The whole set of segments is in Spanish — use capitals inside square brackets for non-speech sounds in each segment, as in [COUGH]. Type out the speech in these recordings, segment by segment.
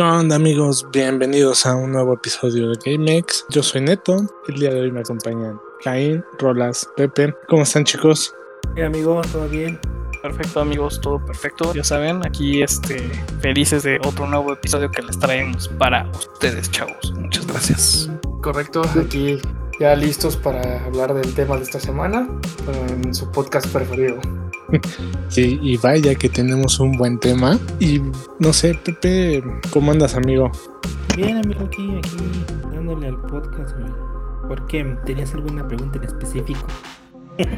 ¿Qué onda amigos? Bienvenidos a un nuevo episodio de GameX. Yo soy Neto. El día de hoy me acompañan Caín, Rolas, Pepe. ¿Cómo están chicos? Bien amigo, todo bien. Perfecto amigos, todo perfecto. Ya saben, aquí este felices de otro nuevo episodio que les traemos para ustedes, chavos. Muchas gracias. Correcto, aquí ya listos para hablar del tema de esta semana en su podcast preferido. Y vaya que tenemos un buen tema. Y no sé, Pepe, ¿cómo andas, amigo? Bien, amigo, aquí, aquí, dándole al podcast. ¿Por qué? ¿Tenías alguna pregunta en específico?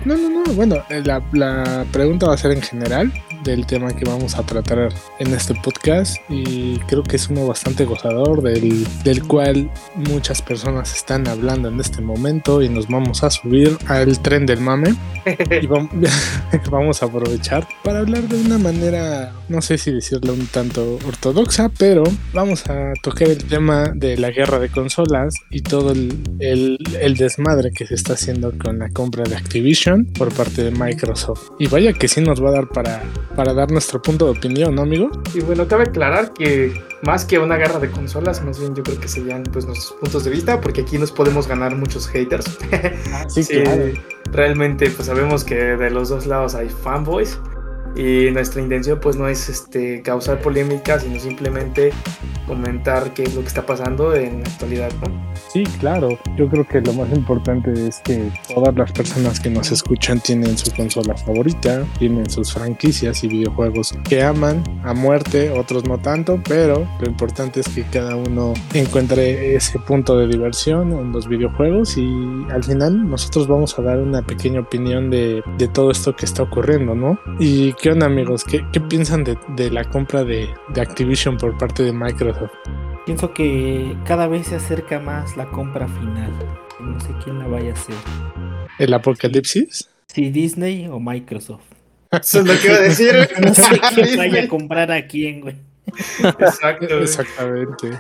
No, no, no. Bueno, eh, la, la, pregunta va a ser en general del tema que vamos a tratar en este podcast y creo que es uno bastante gozador del, del cual muchas personas están hablando en este momento y nos vamos a subir al tren del mame y [LAUGHS] vamos a aprovechar para hablar de una manera, no sé si decirlo un tanto ortodoxa, pero vamos a tocar el tema de la guerra de consolas y todo el, el, el desmadre que se está haciendo con la compra de Activision por parte de Microsoft. Y vaya que sí nos va a dar para, para dar nuestro punto de opinión, ¿no, amigo? Y bueno, cabe aclarar que más que una guerra de consolas, más bien yo creo que serían pues nuestros puntos de vista, porque aquí nos podemos ganar muchos haters. Ah, sí, [LAUGHS] claro. Realmente pues sabemos que de los dos lados hay fanboys y nuestra intención pues no es este causar polémica sino simplemente comentar qué es lo que está pasando en la actualidad ¿no? Sí, claro. Yo creo que lo más importante es que todas las personas que nos escuchan tienen su consola favorita, tienen sus franquicias y videojuegos que aman a muerte, otros no tanto, pero lo importante es que cada uno encuentre ese punto de diversión en los videojuegos y al final nosotros vamos a dar una pequeña opinión de, de todo esto que está ocurriendo, ¿no? Y ¿Qué onda amigos? ¿Qué, qué piensan de, de, la compra de, de Activision por parte de Microsoft? Pienso que cada vez se acerca más la compra final. No sé quién la vaya a hacer. ¿El apocalipsis? Sí, Disney o Microsoft. [LAUGHS] Eso es lo que iba a decir. [LAUGHS] no sé [LAUGHS] quién vaya a comprar a quién, güey. Exacto. Exactamente.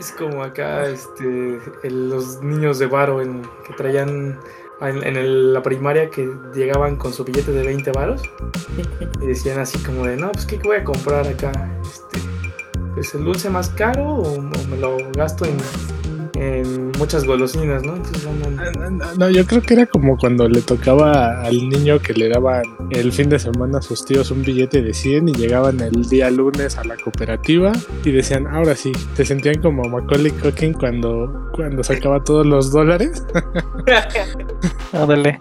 Es como acá este, el, los niños de Varo en, que traían en, en el, la primaria que llegaban con su billete de 20 varos [LAUGHS] y decían así como de, no, pues ¿qué voy a comprar acá? Este, ¿Es el dulce más caro o, o me lo gasto en, en, muchas golosinas, no? Entonces, no, no, no, yo creo que era como cuando le tocaba al niño que le daban el fin de semana a sus tíos un billete de 100 y llegaban el día lunes a la cooperativa y decían, ahora sí, te sentían como Macaulay Culkin cuando, cuando sacaba todos los dólares. [LAUGHS] Ándale.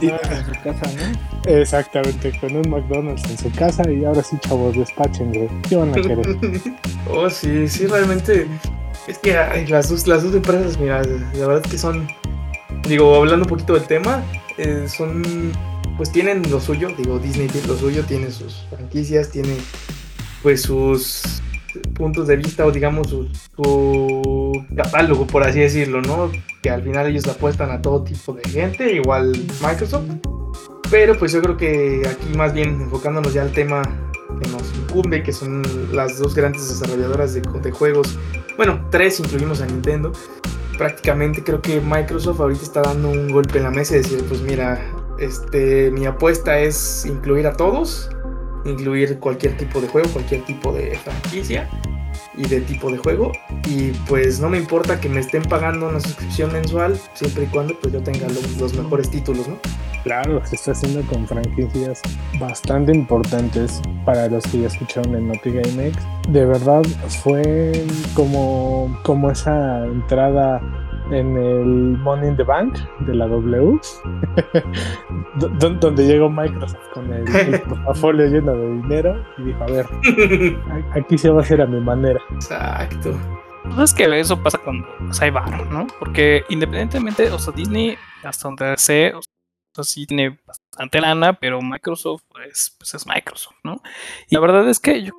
Y, en su casa, ¿no? Exactamente, con un McDonald's en su casa y ahora sí, chavos, despachen, güey. ¿Qué van a querer? [LAUGHS] oh, sí, sí, realmente. Es que las, dos, las dos empresas, mira, la verdad que son. Digo, hablando un poquito del tema, eh, son. Pues tienen lo suyo, digo, Disney tiene lo suyo, tiene sus franquicias, tiene pues sus puntos de vista o digamos su, su, catálogo, por así decirlo, ¿no? Que al final ellos apuestan a todo tipo de gente, igual Microsoft. Pero pues yo creo que aquí más bien enfocándonos ya al tema que nos incumbe, que son las dos grandes desarrolladoras de, de juegos. Bueno, tres incluimos a Nintendo. Prácticamente creo que Microsoft ahorita está dando un golpe en la mesa y decir, pues mira, este, mi apuesta es incluir a todos incluir cualquier tipo de juego, cualquier tipo de franquicia y de tipo de juego y pues no me importa que me estén pagando una suscripción mensual siempre y cuando pues yo tenga los, los mejores títulos, ¿no? Claro, se está haciendo con franquicias bastante importantes para los que ya escucharon el Naughty Game X. De verdad fue como, como esa entrada en el Money in the Bank de la W, [LAUGHS] donde llegó Microsoft con el, [LAUGHS] el portafolio lleno de dinero y dijo, a ver, [LAUGHS] aquí se va a hacer a mi manera. Exacto. Pues es que eso pasa cuando pues, hay bar, ¿no? Porque independientemente, o sea, Disney, hasta donde sé, o sea, sí tiene bastante lana, pero Microsoft pues, pues, es Microsoft, ¿no? Y la verdad es que yo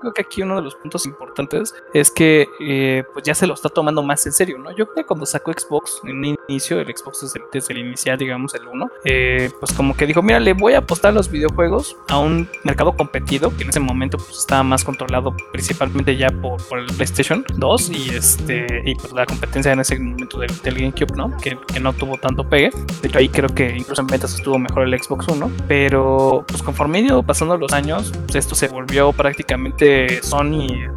creo que aquí uno de los puntos importantes es que eh, pues ya se lo está tomando más en serio, ¿no? Yo creo que cuando sacó Xbox en el inicio, el Xbox desde, desde el inicial, digamos, el 1, eh, pues como que dijo, mira, le voy a apostar los videojuegos a un mercado competido que en ese momento pues estaba más controlado principalmente ya por, por el PlayStation 2 y este y pues la competencia en ese momento del, del GameCube, ¿no? Que, que no tuvo tanto pegue. De hecho ahí creo que incluso en ventas estuvo mejor el Xbox One, pero pues conforme ido pasando los años, pues esto se volvió prácticamente Sony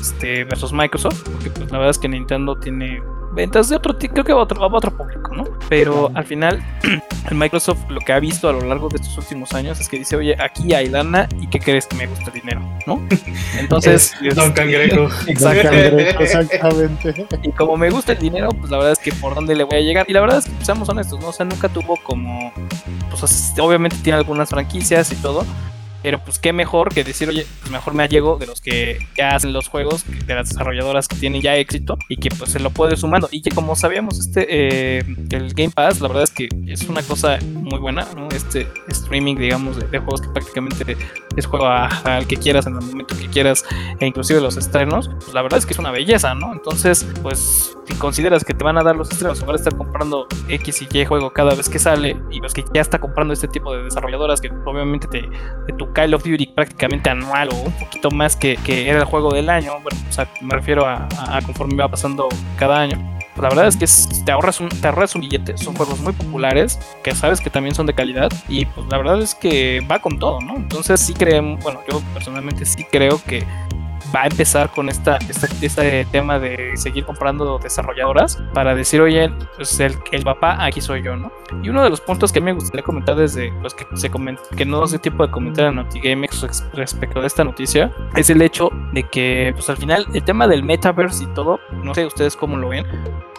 este, versus Microsoft, porque pues, la verdad es que Nintendo tiene ventas de otro creo que va a otro, otro público, ¿no? Pero al final, [CLEARS THROAT] Microsoft lo que ha visto a lo largo de estos últimos años es que dice, oye, aquí hay lana y ¿qué crees que me gusta el dinero? ¿No? [LAUGHS] Entonces... es Don [LAUGHS] Cangrejo. exactamente. Y como me gusta el dinero, pues la verdad es que por dónde le voy a llegar. Y la verdad es que, pues, seamos honestos, ¿no? O sea, nunca tuvo como... Pues obviamente tiene algunas franquicias y todo, pero pues qué mejor que decir, oye, pues mejor me allego de los que ya hacen los juegos, de las desarrolladoras que tienen ya éxito y que pues se lo puede sumando. Y que como sabíamos, este, eh, el Game Pass, la verdad es que es una cosa muy buena, ¿no? Este streaming, digamos, de, juegos que prácticamente es juego al que quieras en el momento que quieras e inclusive los estrenos, pues la verdad es que es una belleza, ¿no? Entonces, pues si consideras que te van a dar los estrenos en lugar de estar comprando X y Y juego cada vez que sale y los que ya está comprando este tipo de desarrolladoras que obviamente te, de tu Call of Duty prácticamente anual o un poquito más que, era el juego del año. Bueno, o sea, me refiero a, conforme va pasando cada año. La verdad es que te, ahorras un, te ahorras un billete. Son juegos muy populares, que sabes que también son de calidad. Y pues la verdad es que va con todo, ¿no? Entonces sí creo, bueno, yo personalmente sí creo que va a empezar con esta, este tema de seguir comprando desarrolladoras para decir, oye, pues el, el papá aquí soy yo, ¿no? Y uno de los puntos que me gustaría comentar desde, pues que se comenta, que no sé tipo de comentario en NotiGameX respecto de esta noticia, es el hecho de que, pues al final, el tema del metaverse y todo, no sé ustedes cómo lo ven,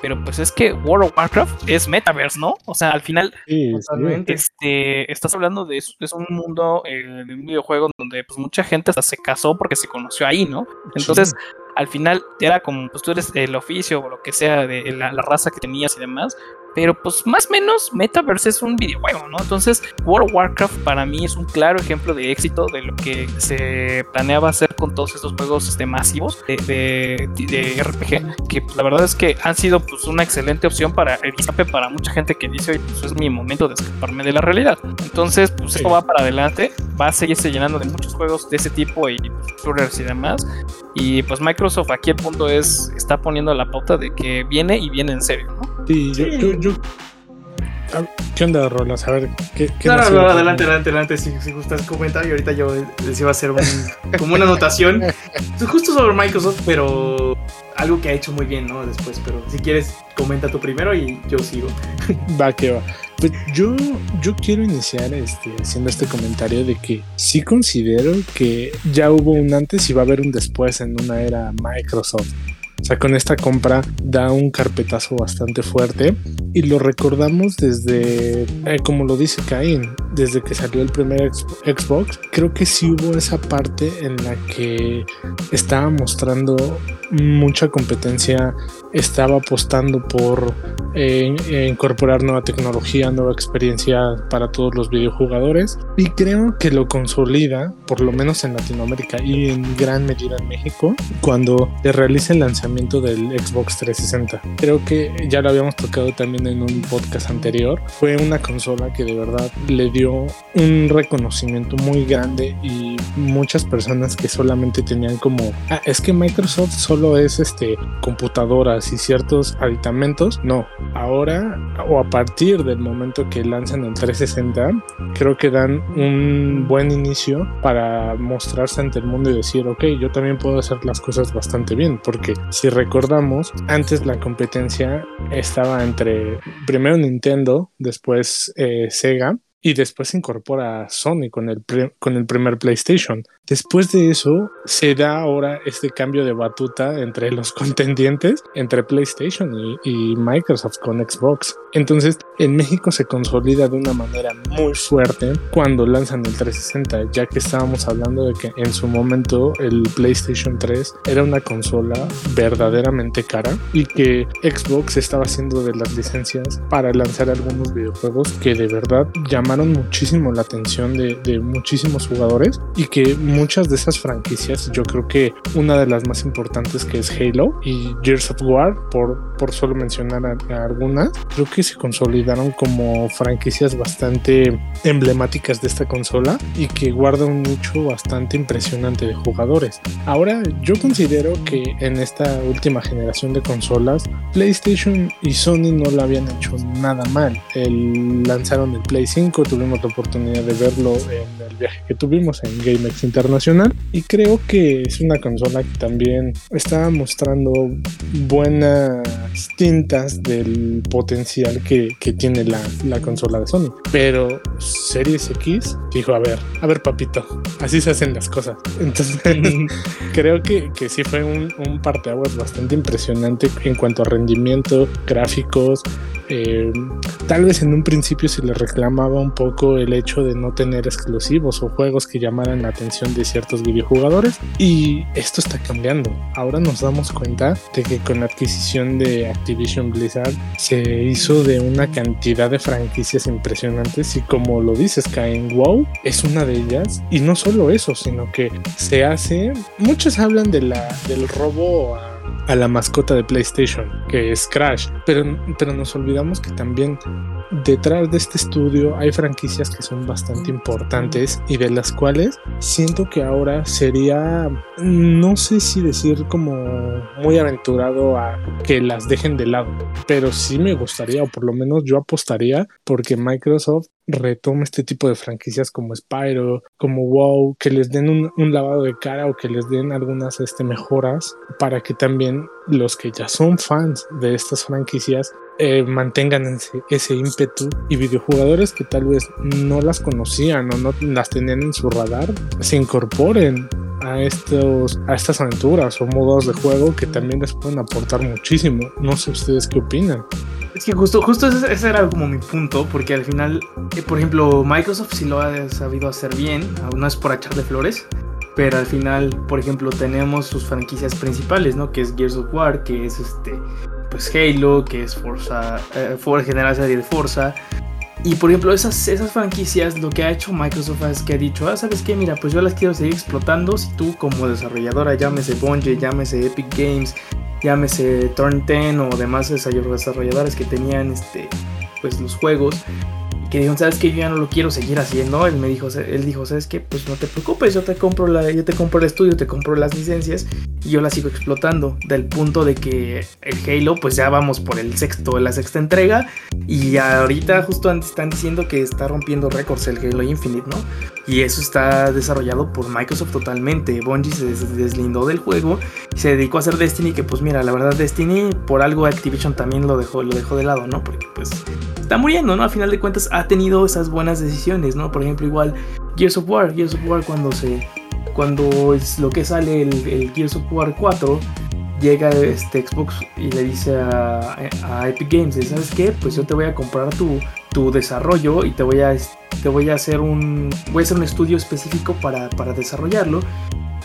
pero pues es que World of Warcraft es metaverse, ¿no? O sea, al final, este, estás hablando de, es un mundo eh, de un videojuego donde pues mucha gente hasta se casó porque se conoció ahí, ¿no? Entonces, al final era como, pues tú eres el oficio o lo que sea de la, raza que tenías y demás, pero pues más o menos Metaverse es un videojuego, ¿no? Entonces World of Warcraft para mí es un claro ejemplo de éxito de lo que se planeaba hacer con todos estos juegos este, masivos de, de, RPG, que pues, la verdad es que han sido pues una excelente opción para el escape para mucha gente que dice, oye, pues es mi momento de escaparme de la realidad. Entonces, pues esto va para adelante, va a seguirse llenando de muchos juegos de ese tipo y pues, y demás. Y pues Microsoft aquí el punto es, está poniendo la pauta de que viene y viene en serio, ¿no? Sí, yo, yo, ¿Qué onda, Rolas? A ver, ¿qué, qué No, no, no, adelante, adelante, adelante. Si, si gustas comentar, y ahorita yo les iba a hacer un, como una anotación [LAUGHS] justo sobre Microsoft, pero algo que ha hecho muy bien, ¿no? Después, pero si quieres, comenta tú primero y yo sigo. Va, que va. Pues yo, yo quiero iniciar este, haciendo este comentario de que sí considero que ya hubo un antes y va a haber un después en una era Microsoft. O sea, con esta compra da un carpetazo bastante fuerte y lo recordamos desde, eh, como lo dice Caín, desde que salió el primer Xbox. Creo que sí hubo esa parte en la que estaba mostrando mucha competencia, estaba apostando por eh, incorporar nueva tecnología, nueva experiencia para todos los videojugadores y creo que lo consolida, por lo menos en Latinoamérica y en gran medida en México, cuando realiza el del Xbox 360. Creo que ya lo habíamos tocado también en un podcast anterior, fue una consola que de verdad le dio un reconocimiento muy grande y muchas personas que solamente tenían como, ah, es que Microsoft solo es este computadoras y ciertos aditamentos, no, ahora o a partir del momento que lanzan el 360, creo que dan un buen inicio para mostrarse ante el mundo y decir, ok, yo también puedo hacer las cosas bastante bien, porque si recordamos, antes la competencia estaba entre primero Nintendo, después eh, Sega, y después se incorpora Sony con el, con el primer PlayStation. Después de eso, se da ahora este cambio de batuta entre los [LAUGHS] contendientes, entre PlayStation y, Microsoft con Xbox. Entonces, en México se consolida de una manera muy fuerte cuando lanzan el 360, ya que estábamos hablando de que en su momento el PlayStation 3 era una consola verdaderamente cara y que Xbox estaba haciendo de las licencias para lanzar algunos videojuegos que de verdad llamaron muchísimo la atención de, de muchísimos jugadores y que muchas de esas franquicias, yo creo que una de las más importantes que es Halo y Gears of War, por, por solo mencionar a, algunas, creo que se consolidaron como franquicias bastante emblemáticas de esta consola y que guarda un nicho bastante impresionante de jugadores. Ahora, yo considero que en esta última generación de consolas, PlayStation y Sony no la habían hecho nada mal. El, lanzaron el Play 5, tuvimos la oportunidad de verlo en el viaje que tuvimos en GameX Internacional y creo que es una consola que también está mostrando buenas tintas del potencial que, que tiene la, la, consola de Sony. Pero Series X dijo, a ver, a ver papito, así se hacen las cosas. Entonces [LAUGHS] creo que, que sí fue un, un parteaguas bastante impresionante en cuanto a rendimiento, gráficos, eh, tal vez en un principio se le reclamaba un poco el hecho de no tener exclusivos o juegos que llamaran la atención de ciertos videojugadores y esto está cambiando. Ahora nos damos cuenta de que con la adquisición de Activision Blizzard se hizo de una cantidad de franquicias impresionantes y como lo dices, Caen WoW es una de ellas y no solo eso, sino que se hace, muchos hablan de la, del robo a la mascota de PlayStation, que es Crash. Pero, pero nos olvidamos que también detrás de este estudio hay franquicias que son bastante importantes y de las cuales siento que ahora sería, no sé si decir como muy aventurado a que las dejen de lado, pero sí me gustaría, o por lo menos yo apostaría porque Microsoft retome este tipo de franquicias como Spyro, como WoW, que les den un, lavado de cara o que les den algunas este, mejoras para que también los que ya son fans de estas franquicias eh, mantengan ese, ese, ímpetu. Y videojugadores que tal vez no las conocían o no las tenían en su radar se incorporen a estos a estas aventuras o modos de juego que también les pueden aportar muchísimo. No sé ustedes qué opinan. Es que justo, justo ese, era como mi punto, porque al final, eh, por ejemplo, Microsoft sí lo ha sabido hacer bien, no es por echarle flores, pero al final, por ejemplo, tenemos sus franquicias principales, ¿no? Que es Gears of War, que es este, pues Halo, que es Forza, eh, General Serie de Forza. Y por ejemplo, esas, esas franquicias, lo que ha hecho Microsoft es que ha dicho, ah, ¿sabes qué? Mira, pues yo las quiero seguir explotando. Si tú como desarrolladora, llámese Bungie, llámese Epic Games, llámese Turn 10 o demás desarrolladores que tenían este, pues, los juegos, que dijeron, ¿sabes que Yo ya no lo quiero seguir haciendo. Él me dijo, él dijo, ¿sabes qué? Pues no te preocupes, yo te compro la, yo te compro el estudio, te compro las licencias y yo las sigo explotando. Del punto de que el Halo, pues ya vamos por el sexto, la sexta entrega. Y ahorita justo están diciendo que está rompiendo récords el Halo Infinite, ¿no? Y eso está desarrollado por Microsoft totalmente. Bungie se deslindó del juego se dedicó a hacer Destiny, que pues mira, la verdad Destiny por algo Activision también lo dejó, lo dejó de lado, ¿no? Porque pues está muriendo, ¿no? A final de cuentas ha tenido esas buenas decisiones, ¿no? Por ejemplo, igual Gears of War, Gears of War cuando se cuando es lo que sale el, Gears of War 4 llega este Xbox y le dice a, Epic Games, ¿sabes qué? Pues yo te voy a comprar tu, tu desarrollo y te voy a te voy a hacer un voy a hacer un estudio específico para, para desarrollarlo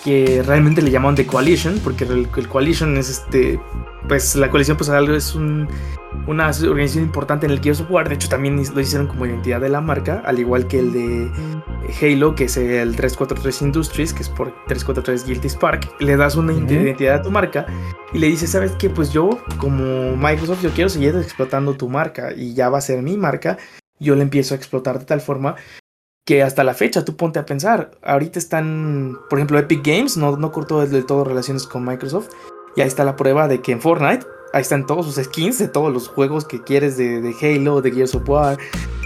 que realmente le llaman The Coalition porque el, el Coalition es este pues la coalición pues algo es un una organización importante en el Gears of War. De hecho, también lo hicieron como identidad de la marca, al igual que el de Halo, que es el 343 Industries, que es por 343 Guilty Spark. Le das una identidad a tu marca y le dices, ¿sabes qué? Pues yo, como Microsoft, yo quiero seguir explotando tu marca y ya va a ser mi marca. Yo le empiezo a explotar de tal forma que hasta la fecha tú ponte a pensar. Ahorita están, por ejemplo, Epic Games, no, no cortó del todo relaciones con Microsoft. Y ahí está la prueba de que en Fortnite ahí están todos sus skins de todos los juegos que quieres de, de Halo, de Gears of War,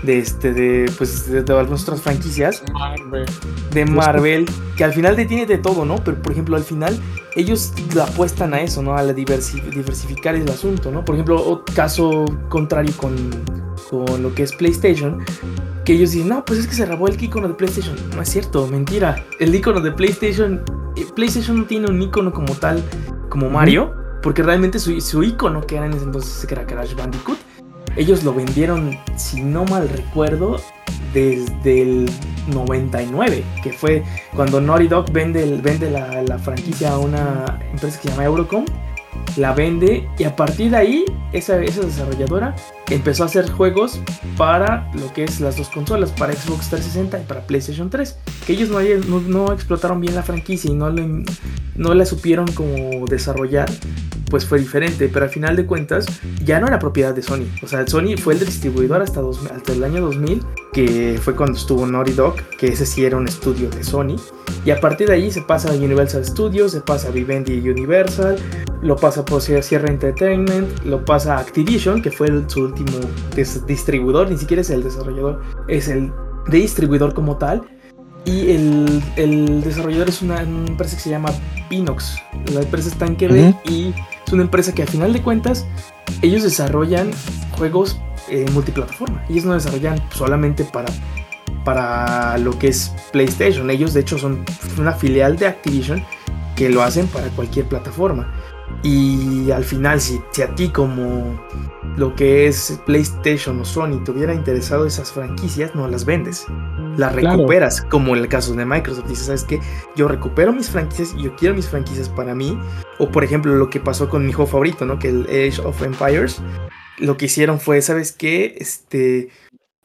de este, de pues de, algunas otras franquicias. Marvel. De Marvel, que al final te tiene de todo, ¿no? Pero por ejemplo, al final ellos apuestan a eso, ¿no? A la diversificar el asunto, ¿no? Por ejemplo, caso contrario con, con lo que es PlayStation, que ellos dicen, no, pues es que se robó el icono de PlayStation. No es cierto, mentira. El icono de PlayStation, eh, PlayStation no tiene un icono como tal, como Mario. Porque realmente su, su icono que era en ese entonces que era Crash Bandicoot, ellos lo vendieron, si no mal recuerdo, desde el 99, que fue cuando Naughty Dog vende, vende la, la, franquicia a una empresa que se llama Eurocom la vende y a partir de ahí esa, esa desarrolladora empezó a hacer juegos para lo que es las dos consolas, para Xbox 360 y para PlayStation 3, que ellos no, no, explotaron bien la franquicia y no, no la supieron como desarrollar, pues fue diferente, pero al final de cuentas ya no era propiedad de Sony, o sea, Sony fue el distribuidor hasta, hasta el año 2000, que fue cuando estuvo Naughty Dog, que ese sí era un estudio de Sony, y a partir de ahí se pasa a Universal Studios, se pasa a Vivendi Universal, lo pasa por Sierra Entertainment, lo pasa a Activision, que fue su último distribuidor, ni siquiera es el desarrollador, es el distribuidor como tal. Y el, el desarrollador es una, una empresa que se llama Pinox. La empresa está en Quebec y es una empresa que a final de cuentas ellos desarrollan juegos eh, multiplataforma. Ellos no desarrollan solamente para, para lo que es PlayStation. Ellos de hecho son una filial de Activision que lo hacen para cualquier plataforma. Y al final, si, si a ti como lo que es PlayStation o Sony te hubiera interesado esas franquicias, no las vendes. Las Claro. recuperas, como en el caso de Microsoft. Dices, ¿sabes qué? Yo recupero mis franquicias y yo quiero mis franquicias para mí. O por ejemplo, lo que pasó con mi juego favorito, ¿no? Que el Age of Empires. Lo que hicieron fue, ¿sabes qué? Este.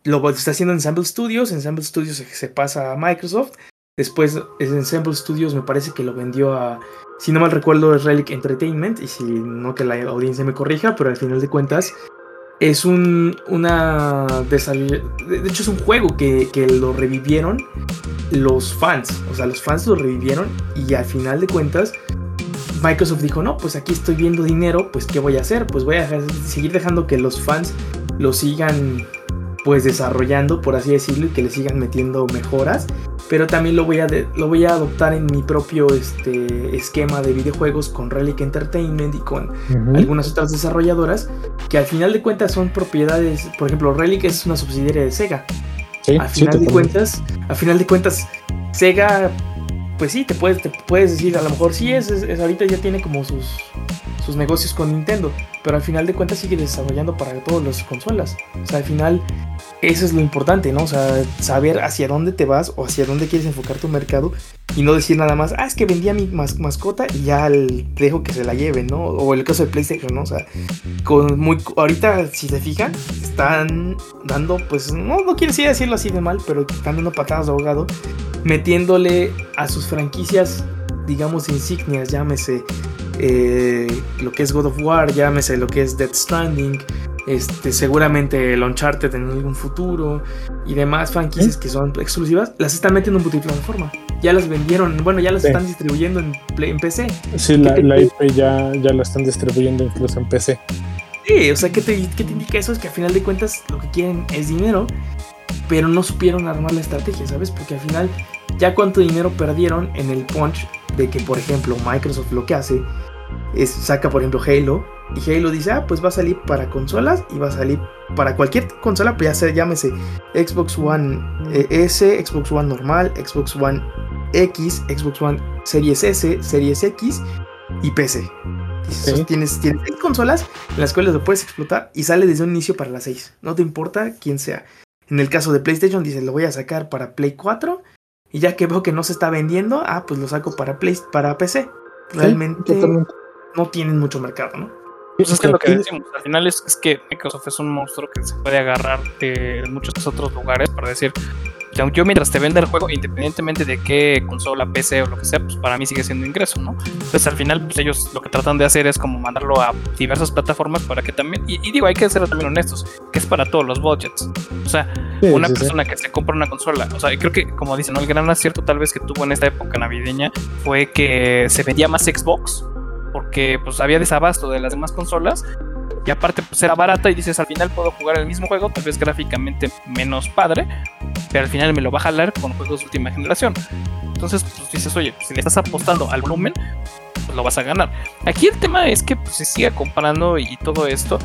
Lo está haciendo Ensemble Studios. Ensemble Studios se pasa a Microsoft. Después Ensemble Studios me parece que lo vendió a, si no mal recuerdo, es Relic Entertainment. Y si no que la audiencia me corrija, pero al final de cuentas es un una de hecho es un juego que, que lo revivieron los fans. O sea, los fans lo revivieron y al final de cuentas Microsoft dijo, no, pues aquí estoy viendo dinero, pues ¿qué voy a hacer? Pues voy a seguir dejando que los fans lo sigan pues desarrollando, por así decirlo, y que le sigan metiendo mejoras. Pero también lo voy a, de- lo voy a adoptar en mi propio este, esquema de videojuegos con Relic Entertainment y con algunas otras desarrolladoras que al final de cuentas son propiedades, por ejemplo, Relic es una subsidiaria de Sega. Sí, Al sí, final de totalmente. cuentas, al final de cuentas, Sega, pues sí, te puedes, te puedes decir, a lo mejor sí es, es- es- ahorita ya tiene como sus, sus negocios con Nintendo, pero al final de cuentas sigue desarrollando para todas las consolas. O sea, al final, eso es lo importante, ¿no? O sea, saber hacia dónde te vas o hacia dónde quieres enfocar tu mercado y no decir nada más, ah, es que vendía mi mas- mascota y ya dejo que se la lleven, ¿no? O el caso de PlayStation, ¿no? O sea, con muy, ahorita, si se fijan, están dando, pues, no, no quiero decir decirlo así de mal, pero están dando patadas de ahogado, metiéndole a sus franquicias, digamos, insignias, llámese eh, lo que es God of War, llámese lo que es Death Stranding, este, seguramente el Uncharted en algún futuro y demás franquicias que son exclusivas, las están metiendo en multiplataforma. Ya las vendieron, bueno, ya las Sí. están distribuyendo en, Play- en PC. Sí, la, la IP ya, ya la están distribuyendo incluso en PC. Sí, o sea, ¿qué te, ¿qué te indica eso? Es que al final de cuentas lo que quieren es dinero, pero no supieron armar la estrategia, ¿sabes? Porque al final, ya cuánto dinero perdieron en el punch de que, por ejemplo, Microsoft lo que hace es saca, por ejemplo, Halo, y Halo dice, ah, pues va a salir para consolas y va a salir para cualquier consola, pues ya sea, llámese Xbox One eh, S, Xbox One normal, Xbox One X, Xbox One Series S, Series X y PC. Tienes, tienes seis consolas en las cuales lo puedes explotar y sale desde un inicio para las 6. No te importa quién sea. En el caso de PlayStation, dice, lo voy a sacar para Play 4 y ya que veo que no se está vendiendo, ah, pues lo saco para, Play, para PC. Realmente. No tienen mucho mercado, ¿no? Pues es que Sí, lo que decimos, al final es, es que Microsoft es un monstruo que se puede agarrar de muchos otros lugares para decir, "Ya, yo mientras te venda el juego, independientemente de qué consola, PC o lo que sea, pues para mí sigue siendo ingreso, ¿no? Entonces al final pues ellos lo que tratan de hacer es como mandarlo a diversas plataformas para que también, y, y digo, hay que ser también honestos, que es para todos los budgets. O sea, Sí, una sí, sí. persona que se compra una consola, o sea, creo que como dicen, ¿no? el gran acierto tal vez que tuvo en esta época navideña fue que se vendía más Xbox porque pues había desabasto de las demás consolas y aparte pues era barata y dices al final puedo jugar el mismo juego, tal vez gráficamente menos padre, pero al final me lo va a jalar con juegos de última generación. Entonces pues dices, oye, si le estás apostando al volumen, pues lo vas a ganar. Aquí el tema es que pues, se siga comprando y todo esto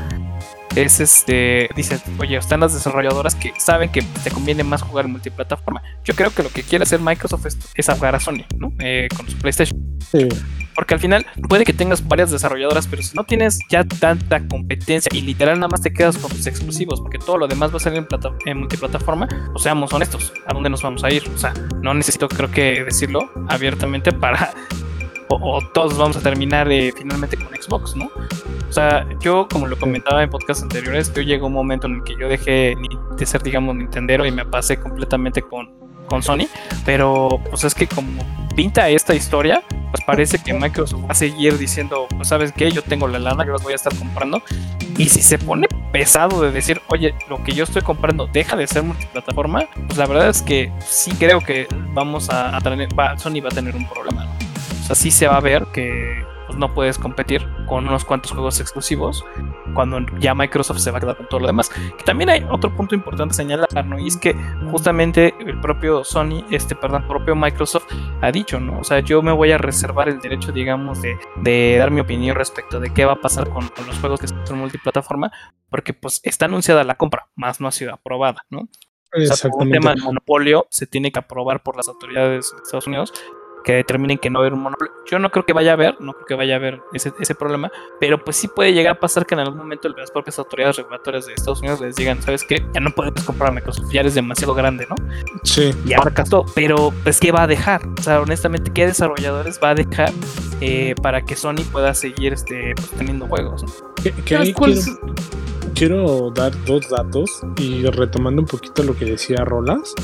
es este, dices, oye, están las desarrolladoras que saben que te conviene más jugar en multiplataforma. Yo creo que lo que quiere hacer Microsoft es, es ahogar a Sony, ¿no? Eh, con su PlayStation. Sí. Porque al final puede que tengas varias desarrolladoras, pero si no tienes ya tanta competencia y literal nada más te quedas con tus exclusivos, porque todo lo demás va a salir en, plata- en multiplataforma, o seamos honestos, ¿a dónde nos vamos a ir? O sea, no necesito creo que decirlo abiertamente para... O, o todos vamos a terminar eh, finalmente con Xbox, ¿no? O sea, yo como lo comentaba en podcasts anteriores, yo llegó un momento en el que yo dejé de ser, digamos, Nintendero y me pasé completamente con, con Sony, pero pues es que como pinta esta historia, pues parece que Microsoft va a seguir diciendo, pues sabes qué, yo tengo la lana, yo las voy a estar comprando. Y si se pone pesado de decir, oye, lo que yo estoy comprando deja de ser multiplataforma, pues la verdad es que sí creo que vamos a, a tener, va- Sony va a tener un problema. ¿no? O sea, sí se va a ver que pues no puedes competir con unos cuantos juegos exclusivos cuando ya Microsoft se va a quedar con todo lo demás. Que también hay otro punto importante señalar, ¿no? Y es que justamente el propio Sony, este, perdón, propio Microsoft ha dicho, ¿no? O sea, yo me voy a reservar el derecho, digamos, de, de dar mi opinión respecto de qué va a pasar con, con los juegos que son multiplataforma, porque pues está anunciada la compra, más no ha sido aprobada, ¿no? O sea, un tema de monopolio se tiene que aprobar por las autoridades de Estados Unidos que determinen que no va a haber un monopolio. Yo no creo que vaya a haber, no creo que vaya a haber ese, ese problema, pero pues sí puede llegar a pasar que en algún momento las propias autoridades regulatorias de Estados Unidos les digan, ¿sabes qué? Ya no puedes comprar Microsoft, ya eres demasiado grande, ¿no? Sí. Y abarcas todo, pero pues ¿qué va a dejar? O sea, honestamente, ¿qué desarrolladores va a dejar eh, para que Sony pueda seguir este, pues, teniendo juegos? ¿no? Que, que ahí quiero, quiero dar dos datos y retomando un poquito lo que decía Rolas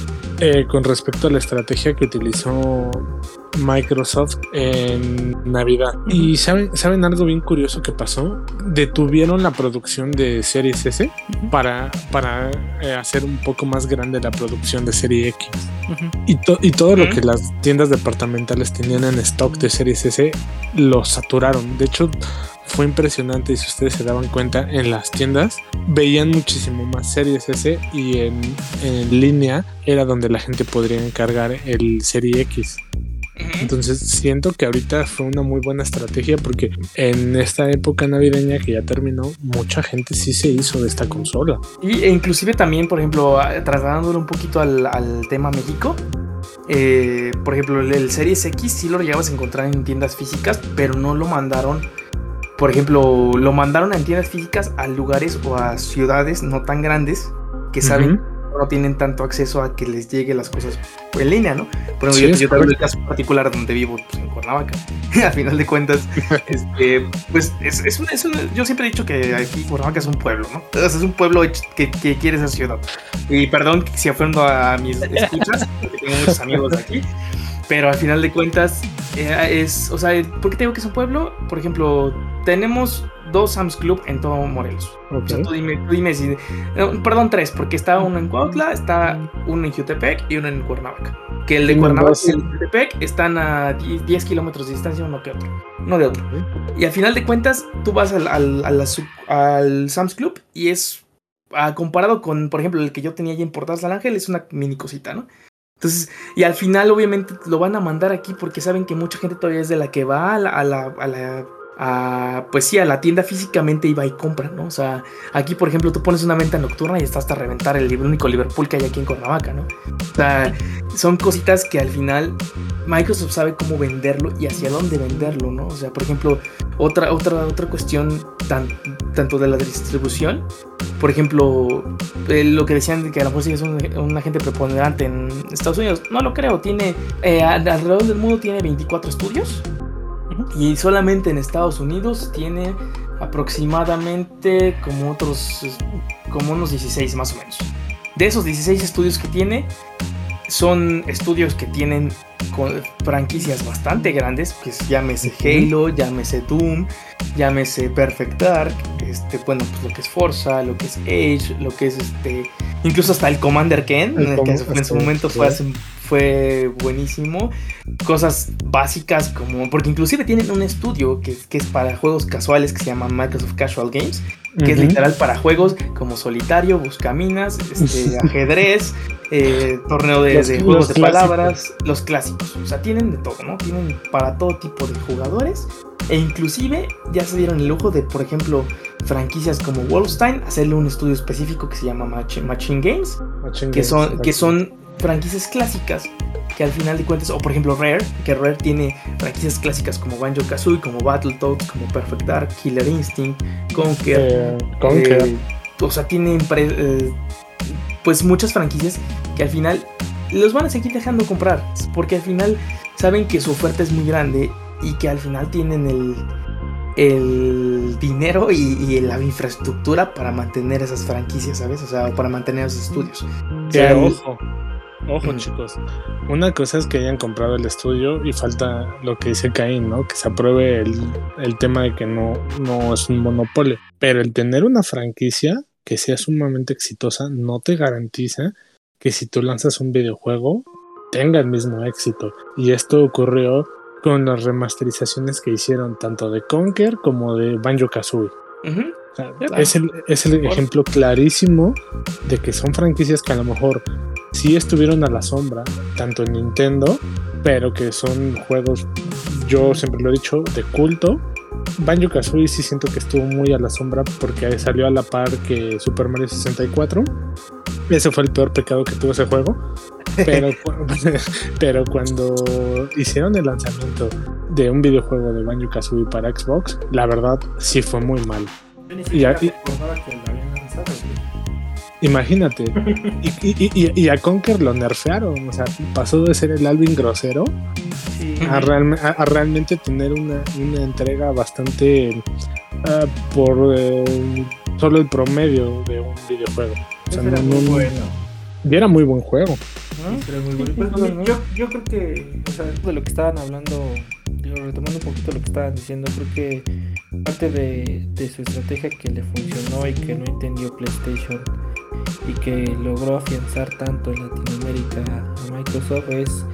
eh, con respecto a la estrategia que utilizó Microsoft en Navidad. Y saben, saben algo bien curioso que pasó. Detuvieron la producción de Series S para, para eh, hacer un poco más grande la producción de Serie X. Y, to- y todo lo que las tiendas departamentales tenían en stock de Series S lo saturaron. De hecho, fue impresionante y si ustedes se daban cuenta en las tiendas veían muchísimo más series S y en, en línea era donde la gente podría encargar el serie X entonces siento que ahorita fue una muy buena estrategia porque en esta época navideña que ya terminó mucha gente sí se hizo de esta consola Y e inclusive también, por ejemplo, trasladándolo un poquito al, al tema México, eh, por ejemplo, el, el Series X sí lo llegabas a encontrar en tiendas físicas, pero no lo mandaron. Por ejemplo, lo mandaron en tiendas físicas a lugares o a ciudades no tan grandes que saben Ujú. que no tienen tanto acceso a que les llegue las cosas en línea, ¿no? Por ejemplo, Sí, yo, es yo te hablo del correcto. caso particular donde vivo, pues, en Cuernavaca. [LAUGHS] a final de cuentas, [LAUGHS] este, pues es, es una- es una- yo siempre he dicho que aquí Cuernavaca es un pueblo, ¿no? O sea, es un pueblo hecho- que, que quiere ser ciudad. Y perdón si ofendo a mis [LAUGHS] escuchas, porque tengo muchos amigos aquí. Pero al final de cuentas, eh, es, o sea, ¿por qué te digo que es un pueblo? Por ejemplo, tenemos dos Sam's Club en todo Morelos. O sea, Ok. tú dime, tú dime si. no, perdón, tres, porque está uno en Cuautla, está uno en Jutepec y uno en Cuernavaca. Que el de Cuernavaca y el de Jutepec están a 10, 10 kilómetros de distancia uno que otro. Uno de otro. Y al final de cuentas, tú vas al, Sam's Club y es. ah, comparado con, por ejemplo, el que yo tenía allí en Portal San Ángel, es una mini cosita, ¿no? Entonces, y al final, obviamente, lo van a mandar aquí porque saben que mucha gente todavía es de la que va a la. A la, a la- a, pues sí, a la tienda físicamente y va y compra, ¿no? O sea, aquí, por ejemplo, tú pones una venta nocturna y está hasta reventar el, único Liverpool que hay aquí en Cuernavaca, ¿no? O sea, son cositas que al final Microsoft sabe cómo venderlo y hacia dónde venderlo, ¿no? O sea, por ejemplo, otra, otra, otra cuestión tan, tanto de la distribución, por ejemplo, eh, lo que decían de que a lo mejor sí es un, un agente preponderante en Estados Unidos, no lo creo, tiene, eh, al- alrededor del mundo tiene 24 estudios y solamente en Estados Unidos tiene aproximadamente como otros, como unos 16 más o menos. De esos 16 estudios que tiene, son estudios que tienen con- franquicias bastante grandes, que es- llámese Halo, llámese Doom, llámese Perfect Dark, este, bueno, pues lo que es Forza, lo que es Age, lo que es este, incluso hasta el Commander Ken, El que en su momento fue, fue buenísimo. Cosas básicas como, porque inclusive tienen un estudio que, que es para juegos casuales que se llama Microsoft Casual Games, que es literal para juegos como solitario, buscaminas, este, ajedrez, eh, torneo de, Los- de los juegos de clásicos. palabras, los clásicos. O sea, tienen de todo, ¿no? Tienen para todo tipo de jugadores. E inclusive ya se dieron el lujo de, por ejemplo, franquicias como Wolfenstein, hacerle un estudio específico que se llama Mach- Machine Games, Machine que Games, son, que son franquicias clásicas que al final de cuentas, o por ejemplo Rare, que Rare tiene franquicias clásicas como Banjo Kazooie, como Battletoads, como Perfect Dark, Killer Instinct, Conker, Eh, Conker. eh, o sea, tiene eh, pues muchas franquicias que al final los van a seguir dejando comprar. Porque al final saben que su oferta es muy grande y que al final tienen el, el dinero y, y la infraestructura para mantener esas franquicias, ¿sabes? O sea, para mantener esos estudios. O sea, ojo, ojo Ujú. chicos. Una cosa es que hayan comprado el estudio y falta lo que dice Caín, ¿no? Que se apruebe el, el tema de que no, no es un monopolio. Pero el tener una franquicia que sea sumamente exitosa no te garantiza que si tú lanzas un videojuego tenga el mismo éxito. Y esto ocurrió con las remasterizaciones que hicieron tanto de Conker como de Banjo Kazooie. O sea, es, el, es el ejemplo clarísimo de que son franquicias que a lo mejor sí estuvieron a la sombra, tanto en Nintendo, pero que son juegos, yo siempre lo he dicho, de culto. Banjo Kazooie sí siento que estuvo muy a la sombra porque salió a la par que Super Mario 64. Ese fue el peor pecado que tuvo ese juego. [LAUGHS] Pero, [LAUGHS] pero cuando hicieron el lanzamiento de un videojuego de Banjo Kazooie para Xbox, la verdad sí fue muy mal. Yo ni Y siquiera que Imagínate. [LAUGHS] Y, y- y- y a Conker lo nerfearon. O sea, pasó de ser el Alvin grosero Sí, a, realme- a- a realmente tener una, una entrega bastante ah, por eh, solo el promedio de un videojuego. O sea, ese era no- muy no- bueno. y era muy buen juego. ¿no? Sí, muy bueno. Pues, ¿no? yo, yo creo que, o sea, de lo que estaban hablando, digo, retomando un poquito lo que estaban diciendo, creo que parte de, de su estrategia que le funcionó y que no entendió PlayStation y que logró afianzar tanto en Latinoamérica a Microsoft es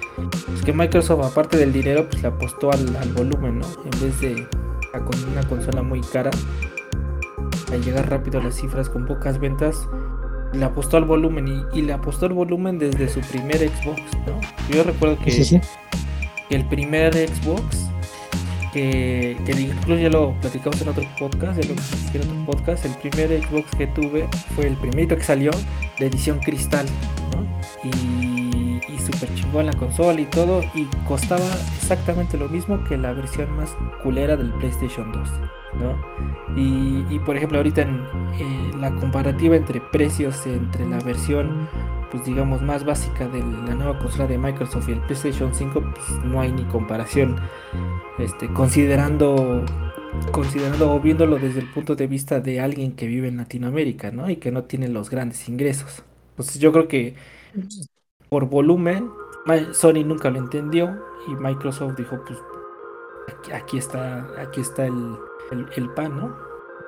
pues, que Microsoft, aparte del dinero, pues le apostó al, al volumen, ¿no? En vez de a con una consola muy cara, a llegar rápido a las cifras con pocas ventas, le apostó al volumen y, y le apostó al volumen desde su primer Xbox, ¿no? Yo recuerdo que, Sí, sí. que el primer Xbox, que, que incluso ya lo platicamos en otro podcast, ya lo platiqué en otro podcast, el primer Xbox que tuve fue el primerito que salió, de edición cristal, ¿no? Y, y súper chingón la consola y todo, y costaba exactamente lo mismo que la versión más culera del PlayStation 2, ¿no? Y, y, por ejemplo, ahorita en eh, la comparativa entre precios entre la versión, pues digamos, más básica de la nueva consola de Microsoft y el PlayStation 5, pues no hay ni comparación. Este, considerando, considerando o viéndolo desde el punto de vista de alguien que vive en Latinoamérica, ¿no? Y que no tiene los grandes ingresos. Entonces yo creo que por volumen, Sony nunca lo entendió y Microsoft dijo, pues aquí, aquí está, aquí está el, el, el pan, ¿no?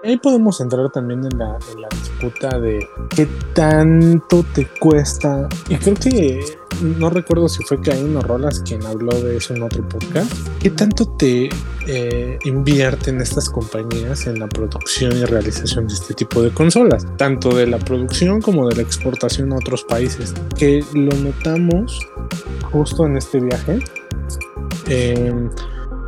Ahí podemos entrar también en la, en la disputa de qué tanto te cuesta. Y creo que no recuerdo si fue Caín o Rolas quien habló de eso en otro podcast. ¿Qué tanto te eh, invierten estas compañías en la producción y realización de este tipo de consolas? Tanto de la producción como de la exportación a otros países. Que lo notamos justo en este viaje. Eh,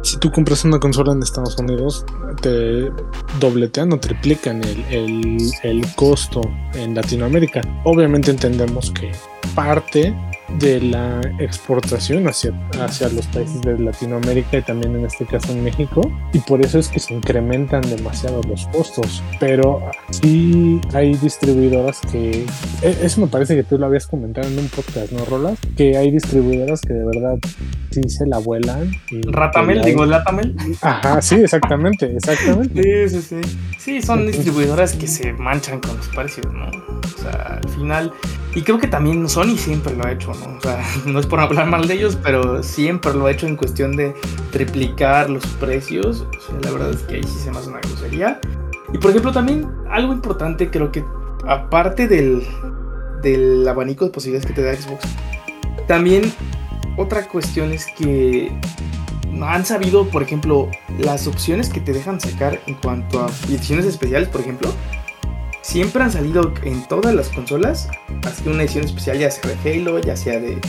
si tú compras una consola en Estados Unidos, te dobletean o triplican el, el- el costo en Latinoamérica. Obviamente entendemos que parte de la exportación hacia, hacia los países de Latinoamérica y también en este caso en México y por eso es que se incrementan demasiado los costos pero sí hay distribuidoras que e- eso me parece que tú lo habías comentado en un podcast ¿no Rolas? que hay distribuidoras que de verdad sí se la vuelan y Ratamel, digo, Latamel. Ajá, sí, exactamente, exactamente. Sí, sí, sí. Sí, son distribuidoras que se manchan con los precios, ¿no? O sea, al final. Y creo que también Sony siempre lo ha hecho, [LAUGHS] ¿no? Es por hablar mal de ellos, pero siempre lo ha hecho en cuestión de triplicar los precios. O sea, la verdad es que ahí sí se me hace una grosería. Y por ejemplo, también algo importante, creo que aparte del, del abanico de posibilidades que te da Xbox, también otra cuestión es que han sabido, por ejemplo, las opciones que te dejan sacar en cuanto a ediciones especiales, por ejemplo, siempre han salido en todas las consolas. Así que una edición especial, ya sea de Halo, ya sea de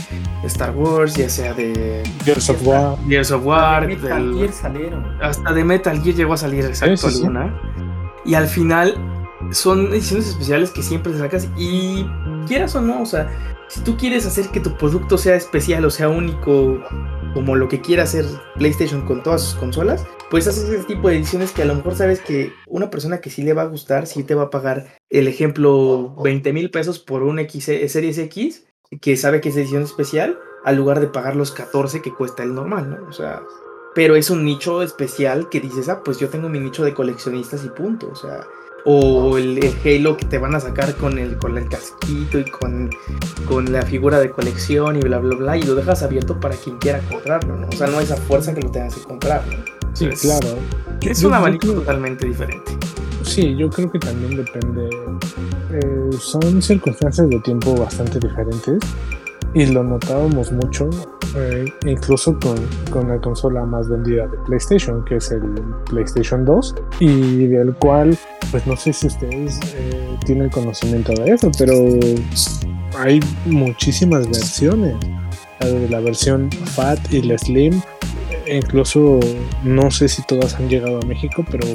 Star Wars, ya sea de Gears of War. Gears of War, De Metal del- Gear salieron. hasta de Metal Gear llegó a salir exacto Sí, sí, sí. alguna. Y al final son ediciones especiales que siempre sacas y quieras o no, o sea, si tú quieres hacer que tu producto sea especial o sea único como lo que quiera hacer PlayStation con todas sus consolas, pues haces ese tipo de ediciones que a lo mejor sabes que una persona que sí le va a gustar, sí te va a pagar el ejemplo 20 mil pesos por un X, Series X, que sabe que es edición especial, al lugar de pagar los 14 que cuesta el normal, ¿no? O sea, pero es un nicho especial que dices, ah, pues yo tengo mi nicho de coleccionistas y punto, o sea, o el, el Halo que te van a sacar con el, con el casquito y con, con la figura de colección y bla, bla, bla, y lo dejas abierto para quien quiera comprarlo, ¿no? O sea, no es a fuerza que lo tengas que comprar, ¿no? Sí, claro. Es Yo- un yo abanico creo- totalmente diferente. Sí, yo creo que también depende. eh, son circunstancias de tiempo bastante diferentes. Y lo notábamos mucho, eh, incluso con, con, la consola más vendida de PlayStation, que es el PlayStation 2, y del cual, pues no sé si ustedes eh, tienen conocimiento de eso, pero hay muchísimas versiones. la versión Fat y la Slim, incluso no sé si todas han llegado a México, pero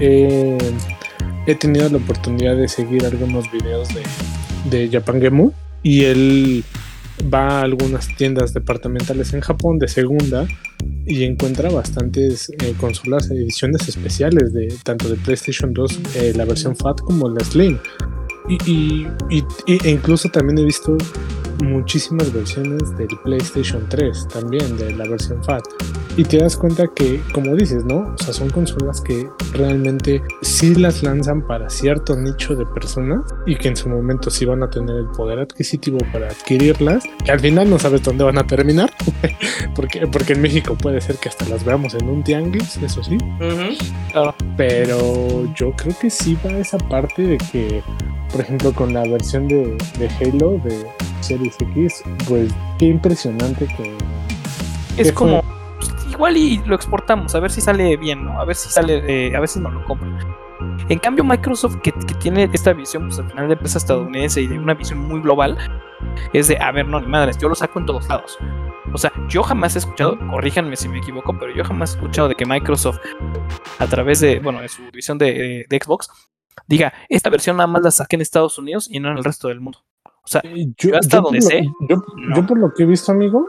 he tenido la oportunidad de seguir algunos videos de, de Japan Gemu y él va a algunas tiendas departamentales en Japón de segunda y encuentra bastantes eh, consolas ediciones especiales de tanto de PlayStation 2 eh, la versión FAT como la Slim. Y, e incluso también he visto muchísimas versiones del PlayStation 3 también, de la versión FAT. Y te das cuenta que, como dices, ¿no? O sea, son consolas que realmente sí las lanzan para cierto nicho de personas y que en su momento sí van a tener el poder adquisitivo para adquirirlas, que al final no sabes dónde van a terminar, [LAUGHS] porque, porque en México puede ser que hasta las veamos en un tianguis, eso sí. Pero yo creo que sí va esa parte de que, por ejemplo, con la versión de, de Halo, de Series X, pues qué impresionante que... Es como... Pues, igual y lo exportamos, a ver si sale bien, ¿no? A ver si sale, eh, a ver si no lo compran. En cambio, Microsoft, que, tiene esta visión, pues al final de empresa estadounidense y de una visión muy global, es de, a ver, no, ni madres, yo lo saco en todos lados. O sea, yo jamás he escuchado, corríjanme si me equivoco, pero yo jamás he escuchado de que Microsoft, a través de, bueno, de su división de, de Xbox, diga, esta versión nada más la saqué en Estados Unidos y no en el resto del mundo. O sea, eh, yo, hasta donde sé. yo, por lo que he visto, amigo,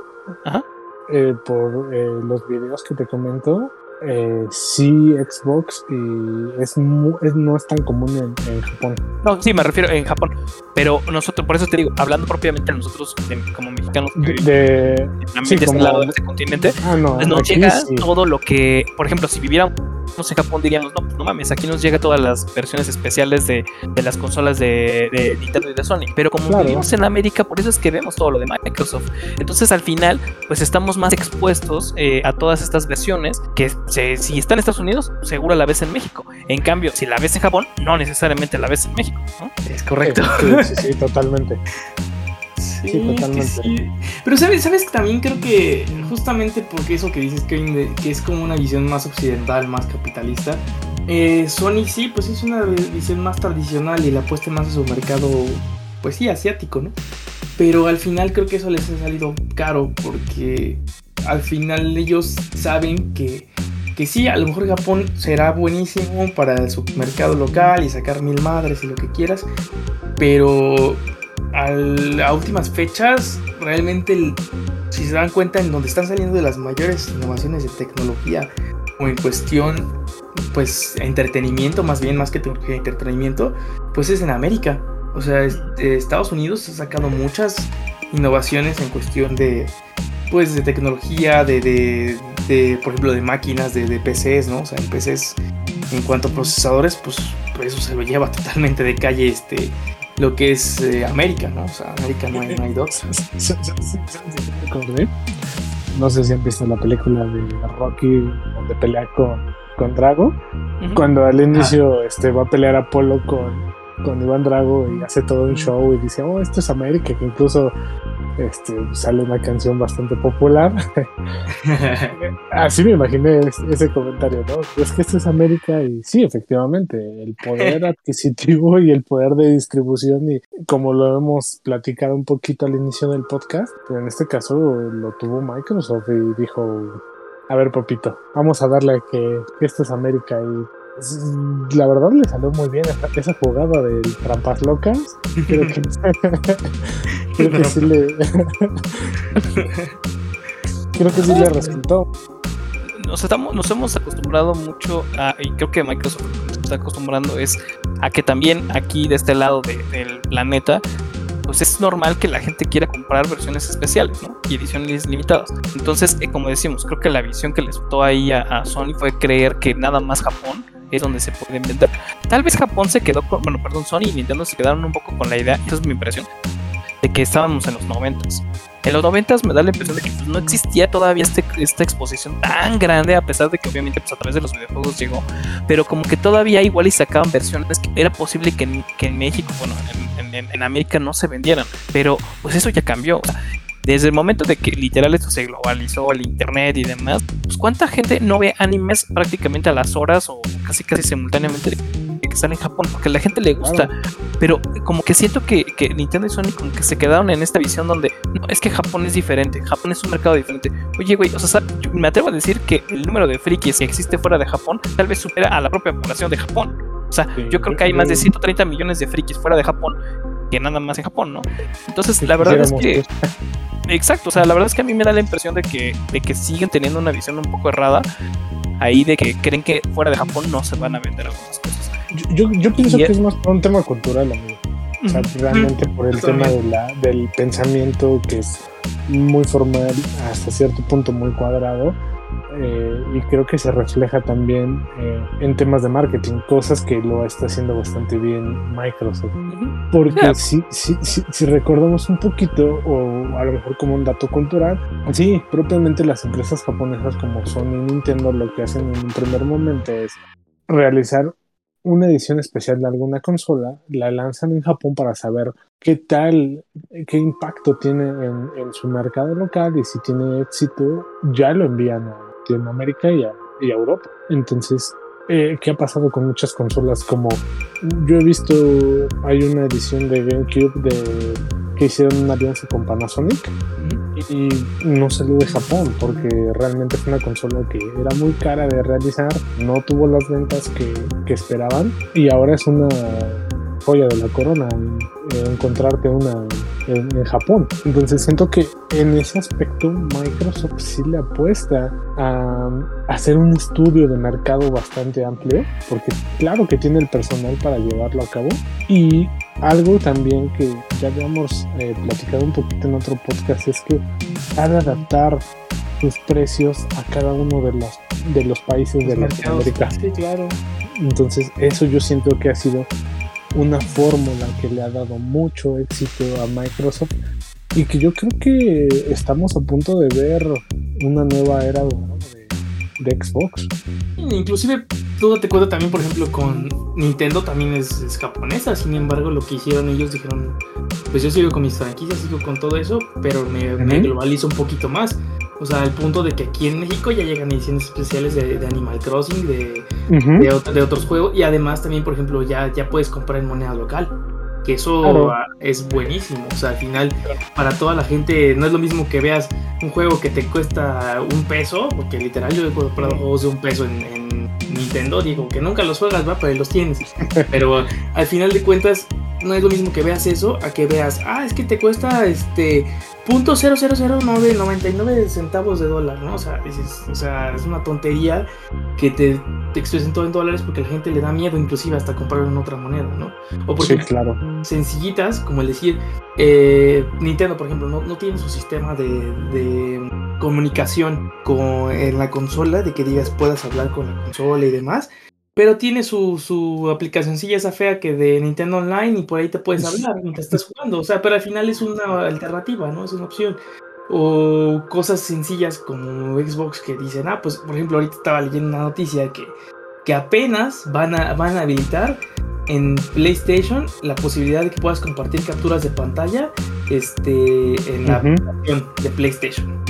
eh, por eh, los videos que te comento, eh, sí Xbox y es, no es tan común en, Japón. No, sí, me refiero en Japón. Pero nosotros, por eso te digo, hablando propiamente nosotros como mexicanos de, este lado de este continente, ah, no, pues nos llega todo lo que, por ejemplo, si viviéramos en Japón diríamos, no, pues no mames, aquí nos llega todas las versiones especiales de, de las consolas de, de, Nintendo y de Sony. Pero como vivimos en América, por eso es que vemos todo lo de Microsoft. Entonces al final, pues estamos más expuestos eh, a todas estas versiones que si está en Estados Unidos, seguro la ves en México. En cambio, si la ves en Japón, no necesariamente la ves en México. Es correcto. Sí, sí, [LAUGHS] totalmente. Sí, totalmente. Pero sabes, sabes que también creo que justamente porque eso que dices que es como una visión más occidental, más capitalista, eh, Sony sí, pues es una visión más tradicional y la apuesta más a su mercado, pues sí, asiático, ¿no? Pero al final creo que eso les ha salido caro porque al final ellos saben que que sí, a lo mejor Japón será buenísimo para su mercado local y sacar mil madres y lo que quieras, pero a últimas fechas, realmente, si se dan cuenta, en donde están saliendo de las mayores innovaciones de tecnología o en cuestión, pues, entretenimiento, más bien, más que tecnología, entretenimiento, pues es en América. O sea, Estados Unidos ha sacado muchas innovaciones en cuestión de, pues, de tecnología, de, de, por ejemplo, de máquinas, de, de, PCs, ¿no? O sea, en PCs, en cuanto a procesadores, pues, pues eso se lo lleva [LAUGHS] totalmente de calle este lo que es eh, América, ¿no? O sea, América no hay, no hay dos. no sé si han visto la película de Rocky donde pelea con, con Drago. Cuando al inicio este, va a pelear Apolo con, con Iván Drago y hace todo un show y dice, oh, esto es América, que incluso este, sale una canción bastante popular. [LAUGHS] Así me imaginé ese comentario, ¿no? Es que esto es América y sí, efectivamente, el poder [LAUGHS] adquisitivo y el poder de distribución y como lo hemos platicado un poquito al inicio del podcast, pero en este caso lo tuvo Microsoft y dijo, a ver, Popito, vamos a darle que esto es América y la verdad le salió muy bien esa, jugada del trampas locas. Creo que, [LAUGHS] creo que sí le. [LAUGHS] creo que sí le resultó. Nos, estamos, nos hemos acostumbrado mucho a, y creo que Microsoft se está acostumbrando es a que también aquí de este lado del planeta pues es normal que la gente quiera comprar versiones especiales, ¿no? Y ediciones limitadas. Entonces, eh, como decimos, creo que la visión que les gustó ahí a, Sony fue creer que nada más Japón es donde se pueden vender. Tal vez Japón se quedó con, bueno, perdón, Sony y Nintendo se quedaron un poco con la idea, esa es mi impresión, de que estábamos en los noventas. En los noventas me da la impresión de que pues, no existía todavía este, esta exposición tan grande, a pesar de que obviamente pues, a través de los videojuegos llegó, pero como que todavía igual y sacaban versiones que era posible que en, que en México, bueno, en, en, América no se vendieran, pero pues eso ya cambió. Desde el momento de que literal esto se globalizó, el internet y demás, pues cuánta gente no ve animes prácticamente a las horas o casi casi simultáneamente que sale en Japón, porque a la gente le gusta, pero como que siento que, que, Nintendo y Sony como que se quedaron en esta visión donde, no, es que Japón es diferente, Japón es un mercado diferente. Oye, güey, o sea, me atrevo a decir que el número de frikis que existe fuera de Japón tal vez supera a la propia población de Japón. O sea, yo creo que hay más de 130 millones de frikis fuera de Japón que nada más en Japón, ¿no? Entonces, la verdad es que... [LAUGHS] Exacto, o sea, la verdad es que a mí me da la impresión de que, de que siguen teniendo una visión un poco errada ahí de que creen que fuera de Japón no se van a vender algunas cosas. Yo, yo, pienso que es más por un tema cultural, amigo. O sea, realmente por el tema de la, del pensamiento que es muy formal, hasta cierto punto muy cuadrado, eh, y creo que se refleja también eh, en temas de marketing, cosas que lo está haciendo bastante bien Microsoft. Porque si, si, si, recordamos un poquito, o a lo mejor como un dato cultural, sí, propiamente las empresas japonesas como Sony y Nintendo lo que hacen en un primer momento es realizar una edición especial de alguna consola, la lanzan en Japón para saber qué tal, qué impacto tiene en, en su mercado local y si tiene éxito, ya lo envían a América y a, y a Europa. Entonces, eh, ¿qué ha pasado con muchas consolas? Como yo he visto, hay una edición de GameCube de, que hicieron una alianza con Panasonic y no salió de Japón porque realmente fue una consola que era muy cara de realizar, no tuvo las ventas que, que esperaban y ahora es una joya de la corona encontrarte una en, Japón. Entonces siento que en ese aspecto Microsoft sí le apuesta a, hacer un estudio de mercado bastante amplio, porque claro que tiene el personal para llevarlo a cabo. Y algo también que ya habíamos eh, platicado un poquito en otro podcast es que ha de adaptar sus precios a cada uno de los, de los países de Latinoamérica. Sí, claro. Entonces eso yo siento que ha sido una fórmula que le ha dado mucho éxito a Microsoft y que yo creo que estamos a punto de ver una nueva era de, Xbox. Inclusive tú te cuenta también, por ejemplo, con Nintendo también es, japonesa, sin embargo lo que hicieron ellos dijeron, pues yo sigo con mis franquicias, sigo con todo eso, pero me, me globalizo un poquito más. O sea, al punto de que aquí en México ya llegan ediciones especiales de, Animal Crossing, de, de, otros juegos. Y además también, por ejemplo, ya, ya puedes comprar en moneda local. Que eso es buenísimo. O sea, al final, para toda la gente, no es lo mismo que veas un juego que te cuesta un peso, porque literal yo he comprado juegos de un peso en, en Nintendo, digo que nunca los juegas, va, pero los tienes. Pero al final de cuentas, no es lo mismo que veas eso a que veas, ah, es que te cuesta este punto .00099 centavos de dólar, ¿no? O sea, es, o sea, es una tontería que te, te expresen todo en dólares porque a la gente le da miedo inclusive hasta comprarlo en otra moneda, ¿no? O porque sí, claro. sencillitas, como el decir, eh, Nintendo, por ejemplo, no, no tiene su sistema de, de comunicación con, en la consola, de que digas puedas hablar con la consola y demás. Pero tiene su, su aplicacióncilla esa fea que de Nintendo Online y por ahí te puedes hablar mientras estás jugando. O sea, pero al final es una alternativa, ¿no? Es una opción. O cosas sencillas como Xbox que dicen, ah, pues por ejemplo, ahorita estaba leyendo una noticia que, que apenas van a, van a habilitar en PlayStation la posibilidad de que puedas compartir capturas de pantalla este, en la aplicación de PlayStation.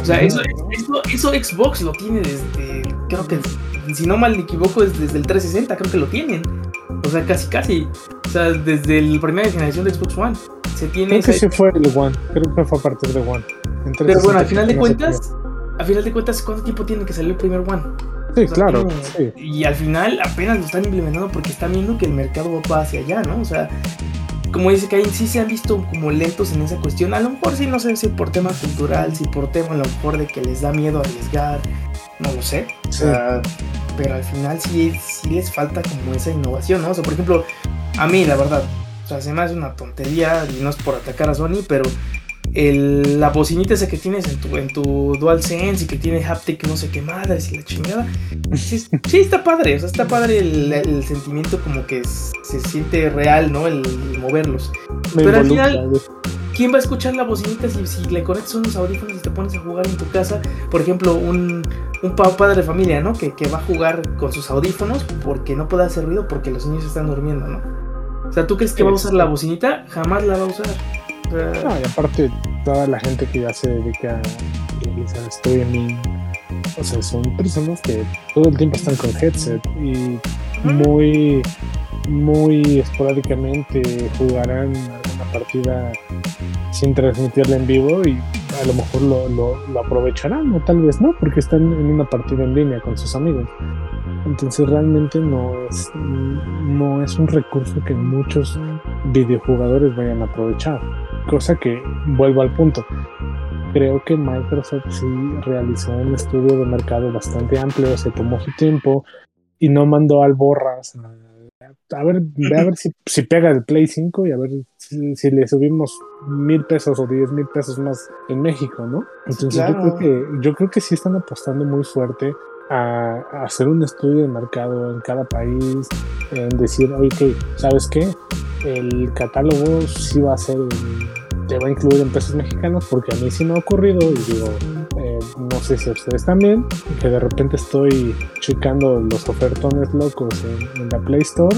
O sea, eso, eso, eso Xbox lo tiene desde, creo que si no mal me equivoco, es desde el 360, creo que lo tienen. O sea, casi, casi. O sea, desde la primera generación de Xbox One. Se tiene. Creo que sí fue el One. Creo que fue a partir de One. Pero bueno, al final de cuentas, al final de cuentas, ¿cuánto tiempo tiene que salir el primer One? Sí, claro. Y al final apenas lo están implementando porque están viendo que el mercado va hacia allá, ¿no? O sea, como dice que sí se han visto como lentos en esa cuestión. A lo mejor sí, no sé si por tema cultural, si por tema a lo mejor de que les da miedo arriesgar, no lo sé. O sea, pero al final sí, sí les falta como esa innovación, ¿no? O sea, por ejemplo, a mí la verdad, o sea, se me hace una tontería y no es por atacar a Sony, pero el, la bocinita esa que tienes en tu, en tu DualSense y que tiene haptic no sé qué madres y la chingada, sí, está padre, o sea, está padre el, sentimiento como que se siente real, ¿no? El, moverlos. pero al final... ¿Quién va a escuchar la bocinita si, si, le conectas unos audífonos y te pones a jugar en tu casa? Por ejemplo, un, un padre de familia, ¿no? Que, que, va a jugar con sus audífonos porque no puede hacer ruido porque los niños están durmiendo, ¿no? O sea, ¿tú crees que va a usar la bocinita? Jamás la va a usar. No, y aparte, toda la gente que ya se dedica a realizar streaming, o sea, son personas que todo el tiempo están con headset y muy, muy esporádicamente jugarán alguna partida sin transmitirla en vivo y a lo mejor lo, lo, lo aprovecharán o tal vez no, porque están en una partida en línea con sus amigos. Entonces realmente no es, no es un recurso que muchos videojugadores vayan a aprovechar. Cosa que, vuelvo al punto, creo que Microsoft sí realizó un estudio de mercado bastante amplio, se tomó su tiempo y no mandó al borras a, a ver, ve a ver si, [LAUGHS] si pega el Play 5 y a ver si, si le subimos mil pesos o diez mil pesos más en México, ¿no? Entonces claro. yo, creo que, yo creo que sí están apostando muy fuerte a, a hacer un estudio de mercado en cada país, en decir, oye, ¿sabes qué? El catálogo sí va a ser, te va a incluir en pesos mexicanos porque a mí sí me ha ocurrido y digo, no sé si a ustedes también, que de repente estoy checando los ofertones locos en, en la Play Store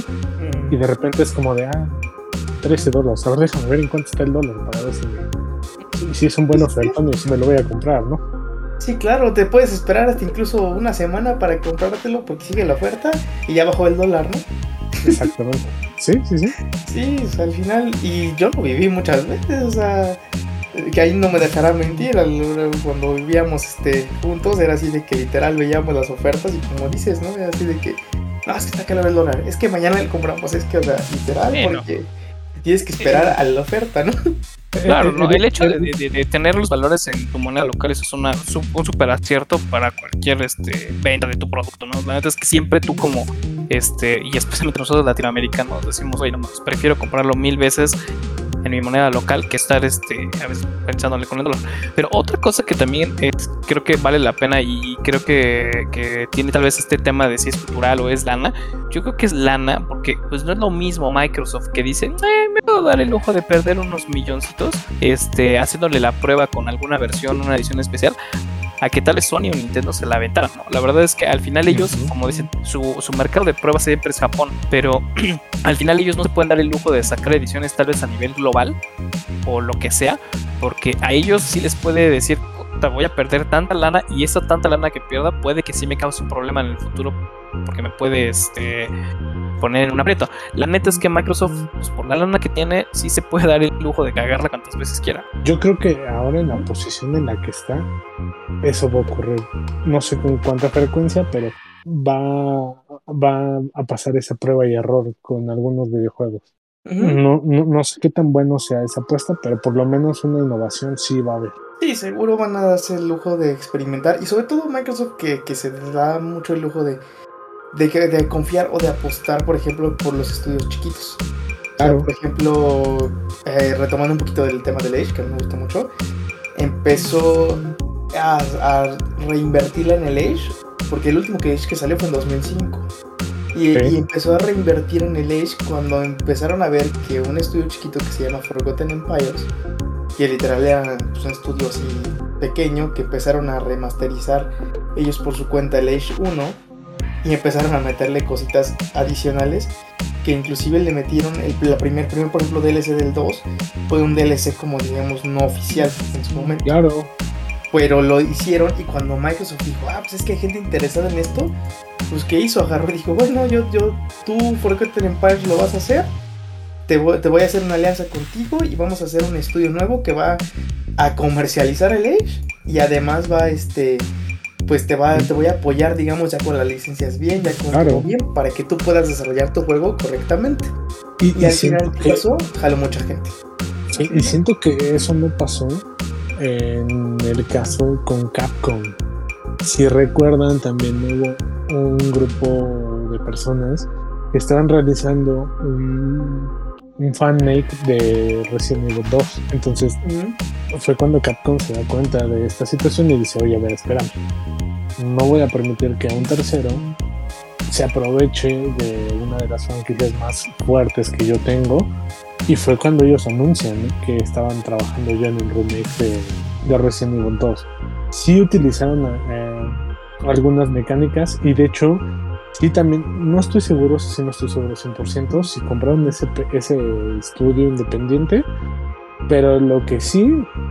y de repente es como de, ah, 13 dólares, ahora déjame ver en cuánto está el dólar para ver si, si, si es un buen ofertón y si me lo voy a comprar, ¿no? Sí, claro, te puedes esperar hasta incluso una semana para comprártelo porque sigue la oferta y ya bajó el dólar, ¿no? Exactamente. Sí, sí, sí. Sí, o sea, al final, y yo lo viví muchas veces, o sea, que ahí no me dejará mentir, cuando vivíamos este, juntos era así de que literal veíamos las ofertas y como dices, ¿no? Era así de que, no, es que está caro el dólar, es que mañana le compramos, es que, o sea, literal, porque tienes que esperar a la oferta, ¿no? Claro, ¿no? el hecho de, de- de tener los valores en tu moneda local eso es una, un super acierto para cualquier este, venta de tu producto, ¿no? La neta es que siempre tú como, este, y especialmente nosotros latinoamericanos decimos, oye, nomás, prefiero comprarlo mil veces en mi moneda local que estar, este, a veces pensándole con el dólar. Pero otra cosa que también es- creo que vale la pena y creo que, que tiene tal vez este tema de si es cultural o es lana, yo creo que es lana porque pues no es lo mismo Microsoft que dice, eh, me puedo dar el lujo de perder unos milloncitos este, haciéndole la prueba con alguna versión, una edición especial, a que tal vez Sony o Nintendo se la aventaran, ¿no? La verdad es que al final ellos, como dicen, su, su mercado de pruebas siempre es Japón, pero [CLEARS THROAT] al final ellos no se pueden dar el lujo de sacar ediciones tal vez a nivel global o lo que sea, porque a ellos sí les puede decir, "Puta, voy a perder tanta lana y esa tanta lana que pierda puede que sí me cause un problema en el futuro porque me puede este, poner en un aprieto. La neta es que Microsoft, pues, por la lana que tiene, sí se puede dar el lujo de cagarla cuantas veces quiera. Yo creo que ahora en la posición en la que está, eso va a ocurrir. No sé con cuánta frecuencia, pero va, va a pasar esa prueba y error con algunos videojuegos. No, no, no sé qué tan bueno sea esa apuesta, pero por lo menos una innovación sí va a haber. Sí, seguro van a darse el lujo de experimentar. Y sobre todo Microsoft que, que se da mucho el lujo de, de, confiar o de apostar, por ejemplo, por los estudios chiquitos. O sea, Claro. por ejemplo, eh, retomando un poquito del tema del Age, que a mí me gusta mucho, empezó a, a reinvertirla en el Age, porque el último que Age que salió fue en 2005. Y, empezó a reinvertir en el Age cuando empezaron a ver que un estudio chiquito que se llama Forgotten Empires, que literal era pues, un estudio así pequeño, que empezaron a remasterizar ellos por su cuenta el Age 1 y empezaron a meterle cositas adicionales que inclusive le metieron el la primer, primer por ejemplo DLC del 2 fue un DLC como digamos no oficial en su momento. Claro, pero lo hicieron y cuando Microsoft dijo, ah, pues es que hay gente interesada en esto, pues ¿qué hizo? Agarró y dijo, bueno, yo, yo, tú, Forgotten Empires lo vas a hacer, te voy, te voy a hacer una alianza contigo y vamos a hacer un estudio nuevo que va a comercializar el Age y además va, este, pues te va, te voy a apoyar, digamos, ya con las licencias bien, ya con Claro. todo bien, para que tú puedas desarrollar tu juego correctamente. y, Y y al final que, eso jaló mucha gente. sí, y siento que eso no pasó en el caso con Capcom. Si recuerdan, también hubo un grupo de personas que estaban realizando un, un fanmake de Resident Evil 2. Entonces fue cuando Capcom se da cuenta de esta situación y dice, oye, a ver, espérame. No voy a permitir que un tercero se aproveche de una de las franquicias más fuertes que yo tengo. Y fue cuando ellos anuncian que estaban trabajando ya en el remake de, de Resident Evil 2. Sí utilizaron eh, algunas mecánicas y de hecho, sí también, no estoy seguro, si no estoy seguro 100%, si compraron ese, ese estudio independiente, Pero lo que sí,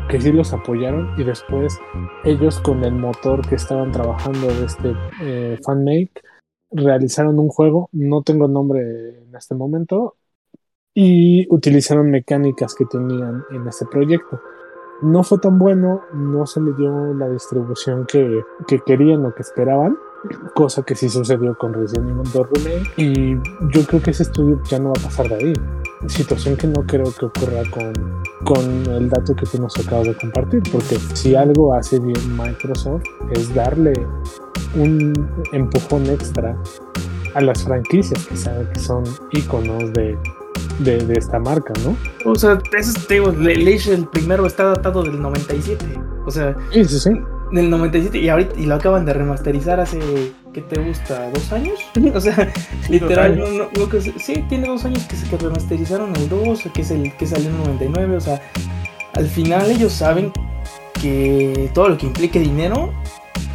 que sí los apoyaron y después ellos con el motor que estaban trabajando de este eh, fanmake realizaron un juego, no tengo nombre en este momento, y utilizaron mecánicas que tenían en este proyecto. No fue tan bueno, no se le dio la distribución que, que querían o que esperaban, cosa que sí sucedió con Resident Evil 2 Remake, y yo creo que ese estudio ya no va a pasar de ahí. Situación que no creo que ocurra con, con el dato que tú nos acabas de compartir, porque si algo hace bien Microsoft es darle un empujón extra a las franquicias que sabe que son iconos de, de, de esta marca, ¿no? O sea, eso es, te digo, Le- Leash, el primero está datado del 97. O sea, Sí, sí, sí. del 97 y ahorita y lo acaban de remasterizar hace ¿qué te gusta? ¿Dos años? [LAUGHS] O sea, literal, no, no- no que sí, tiene dos años que se que remasterizaron el 2, que es el que salió en el 99, o sea, al final ellos saben que todo lo que implique dinero,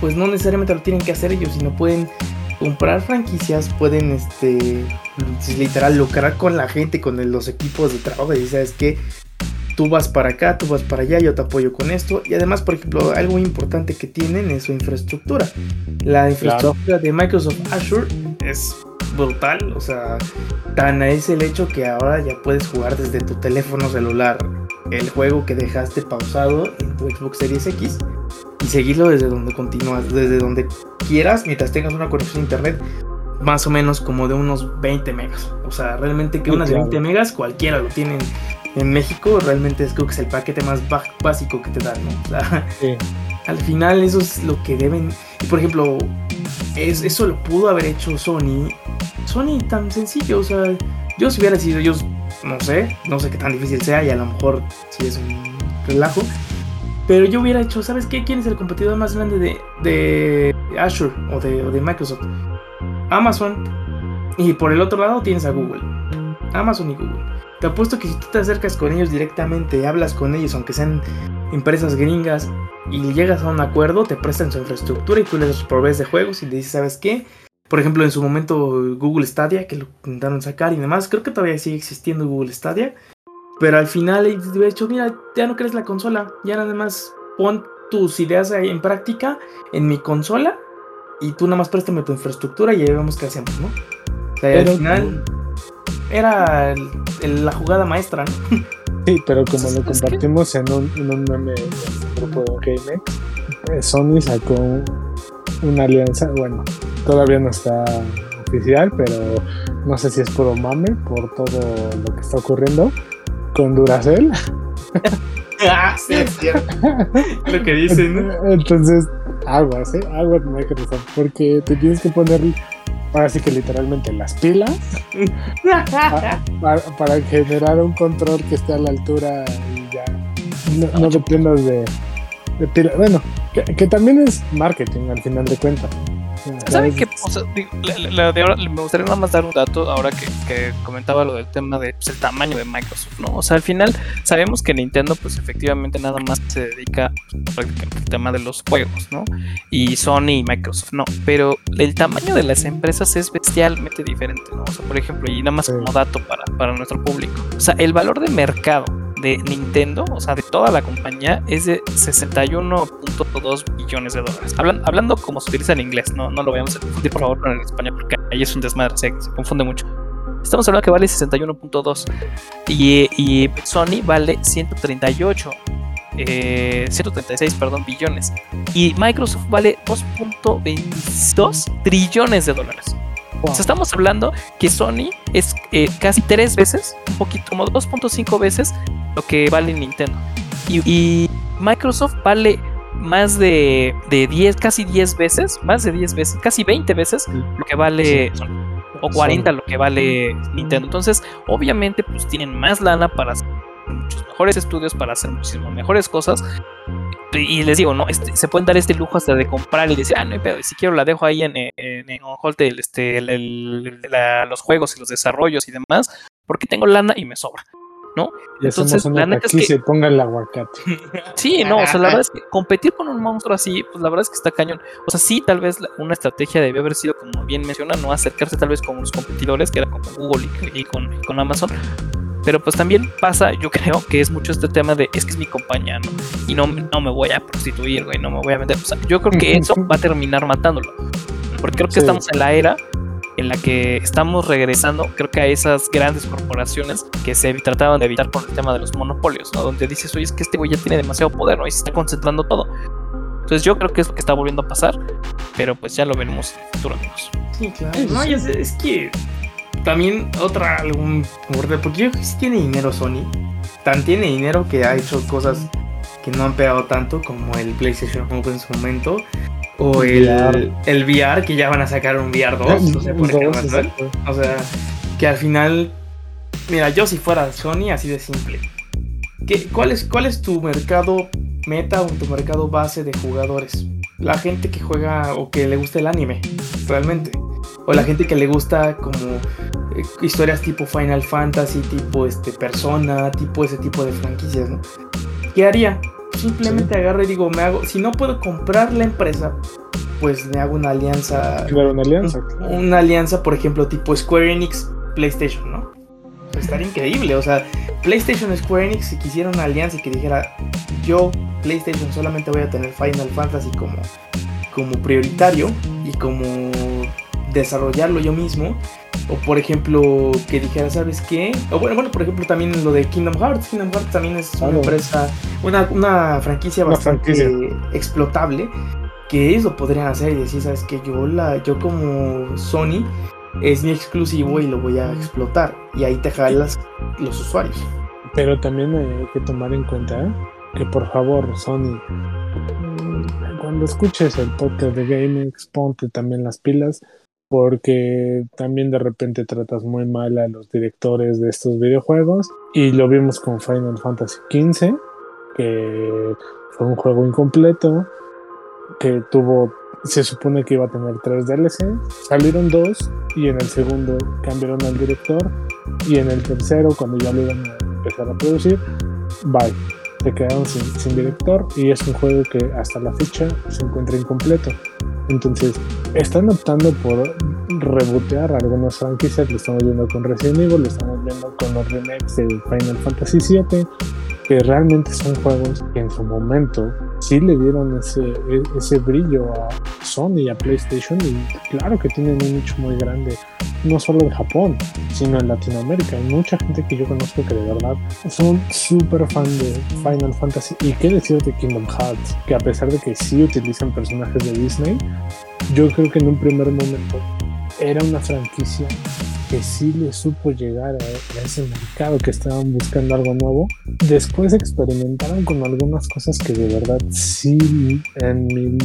pues no necesariamente lo tienen que hacer ellos, sino pueden comprar franquicias, pueden este literal lucrar con la gente, con el- los equipos de trabajo y sabes que tú vas para acá, tú vas para allá, yo te apoyo con esto. Y además, por ejemplo, algo importante que tienen es su infraestructura. La infraestructura de Microsoft Azure es brutal, o sea, tan es el hecho que ahora ya puedes jugar desde tu teléfono celular el juego que dejaste pausado en tu Xbox Series X y seguirlo desde donde continúas, desde donde quieras, mientras tengas una conexión a internet más o menos como de unos 20 megas. O sea, realmente que Sí, unas de claro. 20 megas cualquiera lo tienen en México, realmente es creo que es el paquete más básico que te dan, ¿no? [LAUGHS] O sea, Sí. al final eso es lo que deben. Y por ejemplo, es, eso lo pudo haber hecho Sony. Sony tan sencillo, o sea, yo si hubiera sido ellos, no sé, no sé qué tan difícil sea y a lo mejor si es un relajo. Pero yo hubiera hecho, ¿sabes qué? ¿Quién es el competidor más grande de, de Azure o de, de Microsoft? Amazon. Y por el otro lado tienes a Google. Amazon y Google. Te apuesto que si tú te acercas con ellos directamente, hablas con ellos, aunque sean empresas gringas, y llegas a un acuerdo, te prestan su infraestructura y tú les provees de juegos y dices, ¿sabes qué? Por ejemplo, en su momento Google Stadia, que lo intentaron sacar y demás, creo que todavía sigue existiendo Google Stadia, pero al final de hecho, mira, ya no crees la consola, ya nada más pon tus ideas ahí en práctica en mi consola y tú nada más préstame tu infraestructura y ahí vemos qué hacemos, ¿no? O sea, al final era el- el- la jugada maestra, ¿no? Sí, pero como lo compartimos en un, en un meme en grupo de GameX, eh, Sony sacó una alianza, bueno, todavía no está oficial, pero no sé si es puro mame por todo lo que está ocurriendo con Duracell. [LAUGHS] ah, sí, es cierto. Lo que dicen, ¿no? Entonces, aguas, ¿eh? Aguas Microsoft, porque te tienes que poner, ahora sí que literalmente las pilas [LAUGHS] pa- para, para generar un control que esté a la altura y ya no, no dependas de, de pila. Bueno, que, que también es marketing al final de cuentas. ¿Saben qué? O sea, digo, la- la- la de ahora, me gustaría nada más dar un dato ahora que, que comentaba lo del tema de pues, tamaño de Microsoft, ¿no? O sea, al final sabemos que Nintendo, pues efectivamente nada más se dedica prácticamente al tema de los juegos, ¿no? Y Sony y Microsoft, no. Pero el tamaño de las empresas es bestialmente diferente, ¿no? O sea, por ejemplo, y nada más como dato para, para nuestro público. O sea, el valor de mercado de Nintendo, o sea, de toda la compañía, es de 61.2 billones de dólares. Hablan- hablando como se utiliza en inglés, no, no lo vayamos a confundir, por favor, con el español, porque ahí es un desmadre, se, se confunde mucho. Estamos hablando que vale 61.2 y, y Sony vale 138. eh, 136, perdón, billones. Y Microsoft vale 2.22 trillones de dólares. O sea, estamos hablando que Sony es eh, casi tres veces, un poquito, como 2.5 veces lo que vale Nintendo. Y, y Microsoft vale más de, de 10, casi 10 veces, más de 10 veces, casi 20 veces lo que vale. O 40 lo que vale Nintendo. Entonces, obviamente, pues tienen más lana para hacer muchos mejores estudios, para hacer muchísimas mejores cosas. Y les digo, no, este, se pueden dar este lujo hasta de comprar y decir, ah, no hay pedo, y si quiero la dejo ahí en, en, en este, el- el- la- los juegos y los desarrollos y demás, porque tengo lana y me sobra. Y hacemos entonces, una la neta es y ponga el aguacate. [LAUGHS] Sí, no, o sea, la verdad es que competir con un monstruo así, pues la verdad es que está cañón. O sea, sí, tal vez una estrategia debió haber sido, como bien menciona, no acercarse tal vez con los competidores, que era como Google y, y con, con Amazon. Pero pues también pasa, yo creo que es mucho este tema de es que es mi compañía, ¿no? Y no, no me voy a prostituir, güey, no me voy a vender. O sea, yo creo que eso va a terminar matándolo. Porque creo que Sí. estamos en la era en la que estamos regresando, creo que a esas grandes corporaciones que se trataban de evitar por el tema de los monopolios, ¿no? Donde dices, oye, es que este güey ya tiene demasiado poder, ¿no? Y se está concentrando todo. Entonces yo creo que es lo que está volviendo a pasar, pero pues ya lo veremos en el futuro, amigos. Sí, claro. No, sí. ya sé, es que también otra algún porque yo creo que sí tiene dinero Sony. Tan tiene dinero que ha hecho cosas que no han pegado tanto como el PlayStation Home en su momento. O El el, VR. el VR, que ya van a sacar un VR 2. o sea, por ejemplo. O sea, que al final. Mira, yo si fuera Sony, así de simple. ¿Qué, cuál, es, ¿Cuál es tu mercado meta o tu mercado base de jugadores? La gente que juega o que le gusta el anime, realmente. O la gente que le gusta como eh, historias tipo Final Fantasy, tipo este Persona, tipo ese tipo de franquicias, ¿no? ¿Qué haría? Simplemente agarro y digo, me hago, si no puedo comprar la empresa, pues me hago una alianza Claro, una alianza. claro. una alianza, por ejemplo, tipo Square Enix PlayStation, ¿no? Pues estaría increíble, o sea, PlayStation Square Enix si quisiera una alianza y que dijera, yo PlayStation solamente voy a tener Final Fantasy como, como prioritario y como desarrollarlo yo mismo. O por ejemplo, que dijera, ¿sabes qué? O bueno, bueno, por ejemplo, también lo de Kingdom Hearts. Kingdom Hearts también es una empresa, una, una franquicia Una bastante franquicia. explotable. Que ellos lo podrían hacer y decir, ¿sabes qué? Yo, la, yo como Sony es mi exclusivo y lo voy a explotar. Y ahí te jalas los usuarios. Pero también hay que tomar en cuenta que por favor, Sony, mm, cuando escuches el podcast de GameX, ponte también las pilas, porque también de repente tratas muy mal a los directores de estos videojuegos. Y lo vimos con Final Fantasy XV, que fue un juego incompleto, que tuvo, se supone que iba a tener tres DLC, salieron dos, y en el segundo cambiaron al director, y en el tercero, cuando ya lo iban a empezar a producir, bye. Se quedaron sin, sin director y es un juego que hasta la fecha se encuentra incompleto. Entonces, están optando por rebotear algunas franquicias. Lo estamos viendo con Resident Evil, lo estamos viendo con los remakes de Final Fantasy VII, que realmente son juegos que en su momento sí le dieron ese, e- ese brillo a Sony y a PlayStation. Y claro que tienen un nicho muy grande, no solo en Japón, sino en Latinoamérica. Hay mucha gente que yo conozco que de verdad son súper fan de Final Fantasy. Y qué decir de Kingdom Hearts, que a pesar de que sí utilizan personajes de Disney, yo creo que en un primer momento era una franquicia que sí le supo llegar a, a ese mercado que estaban buscando algo nuevo. Después experimentaron con algunas cosas que de verdad sí, en mi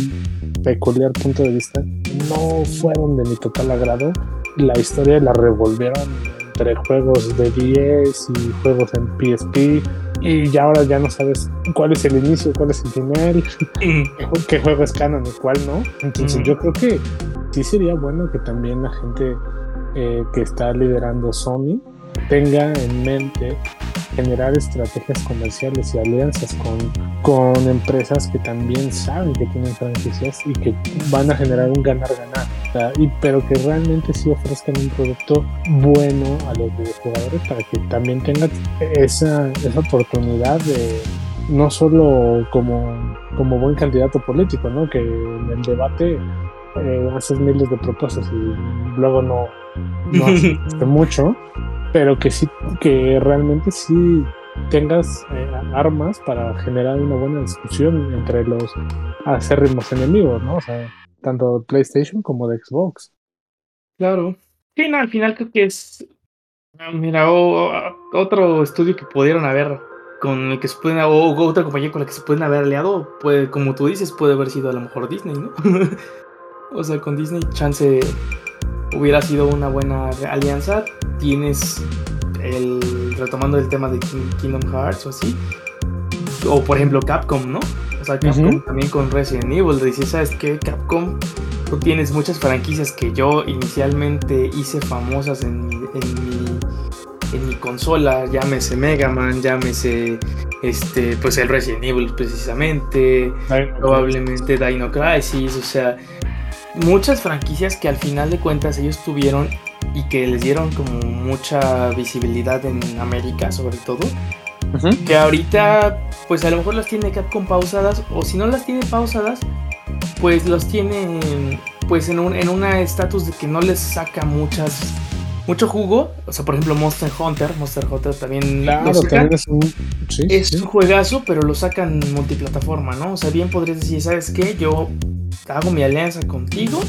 peculiar punto de vista, no fueron de mi total agrado. La historia la revolvieron entre juegos de 10 y juegos en PSP. Y ya ahora ya no sabes cuál es el inicio, cuál es el final, qué [LAUGHS] jue- qué juego es canon y cuál no. Entonces Mm. yo creo que sí sería bueno que también la gente eh, que está liderando Sony tenga en mente generar estrategias comerciales y alianzas con, con empresas que también saben que tienen franquicias y que van a generar un ganar-ganar. Pero que realmente sí ofrezcan un producto bueno a los videojugadores para que también tengan esa, esa oportunidad de no solo como, como buen candidato político, ¿no? que en el debate eh, haces miles de propuestas y luego no, no [LAUGHS] haces mucho, pero que sí, que realmente sí tengas eh, armas para generar una buena discusión entre los acérrimos enemigos, ¿no? O sea, tanto de PlayStation como de Xbox. Claro. Sí, no, al final creo que es. ah, Mira, o- o- otro estudio que pudieron haber con el que se pueden. O otra compañía con la que se pueden haber aliado, puede, como tú dices, puede haber sido a lo mejor Disney, ¿no? [LAUGHS] o sea, con Disney, chance hubiera sido una buena alianza. Tienes el. Retomando el tema de King- Kingdom Hearts o así. O por ejemplo, Capcom, ¿no? O sea, Capcom también con Resident Evil. Dices, ¿sabes qué? Capcom tú tienes muchas franquicias que yo inicialmente hice famosas en mi, en mi, en mi consola, llámese Mega Man, llámese este, pues el Resident Evil precisamente, probablemente Dino Crisis, o sea, muchas franquicias que al final de cuentas ellos tuvieron y que les dieron como mucha visibilidad en América, sobre todo. Que ahorita, pues a lo mejor las tiene Capcom pausadas, o si no las tiene pausadas, pues los tiene pues en un en una estatus de que no les saca muchas mucho jugo. O sea, por ejemplo, Monster Hunter. Monster Hunter también lo sacan. es, un, es un juegazo, pero lo sacan multiplataforma, ¿no? O sea, bien podrías decir, ¿sabes qué? Yo hago mi alianza contigo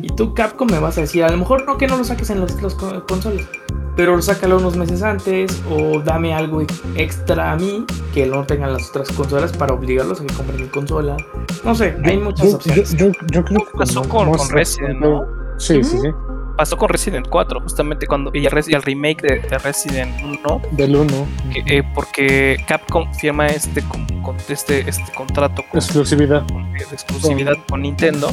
y tú, Capcom, me vas a decir, a lo mejor no que no lo saques en las, consolas, pero sácalo unos meses antes o dame algo extra a mí que no tengan las otras consolas para obligarlos a que compren mi consola. No sé, hay muchas opciones. Yo, creo que pasó con, Resident, ¿no? Sí, sí, sí. Pasó con Resident 4, justamente cuando y el, remake de, Resident 1. Del 1. Eh, porque Capcom firma este, con, este, este contrato con, exclusividad. de exclusividad con Nintendo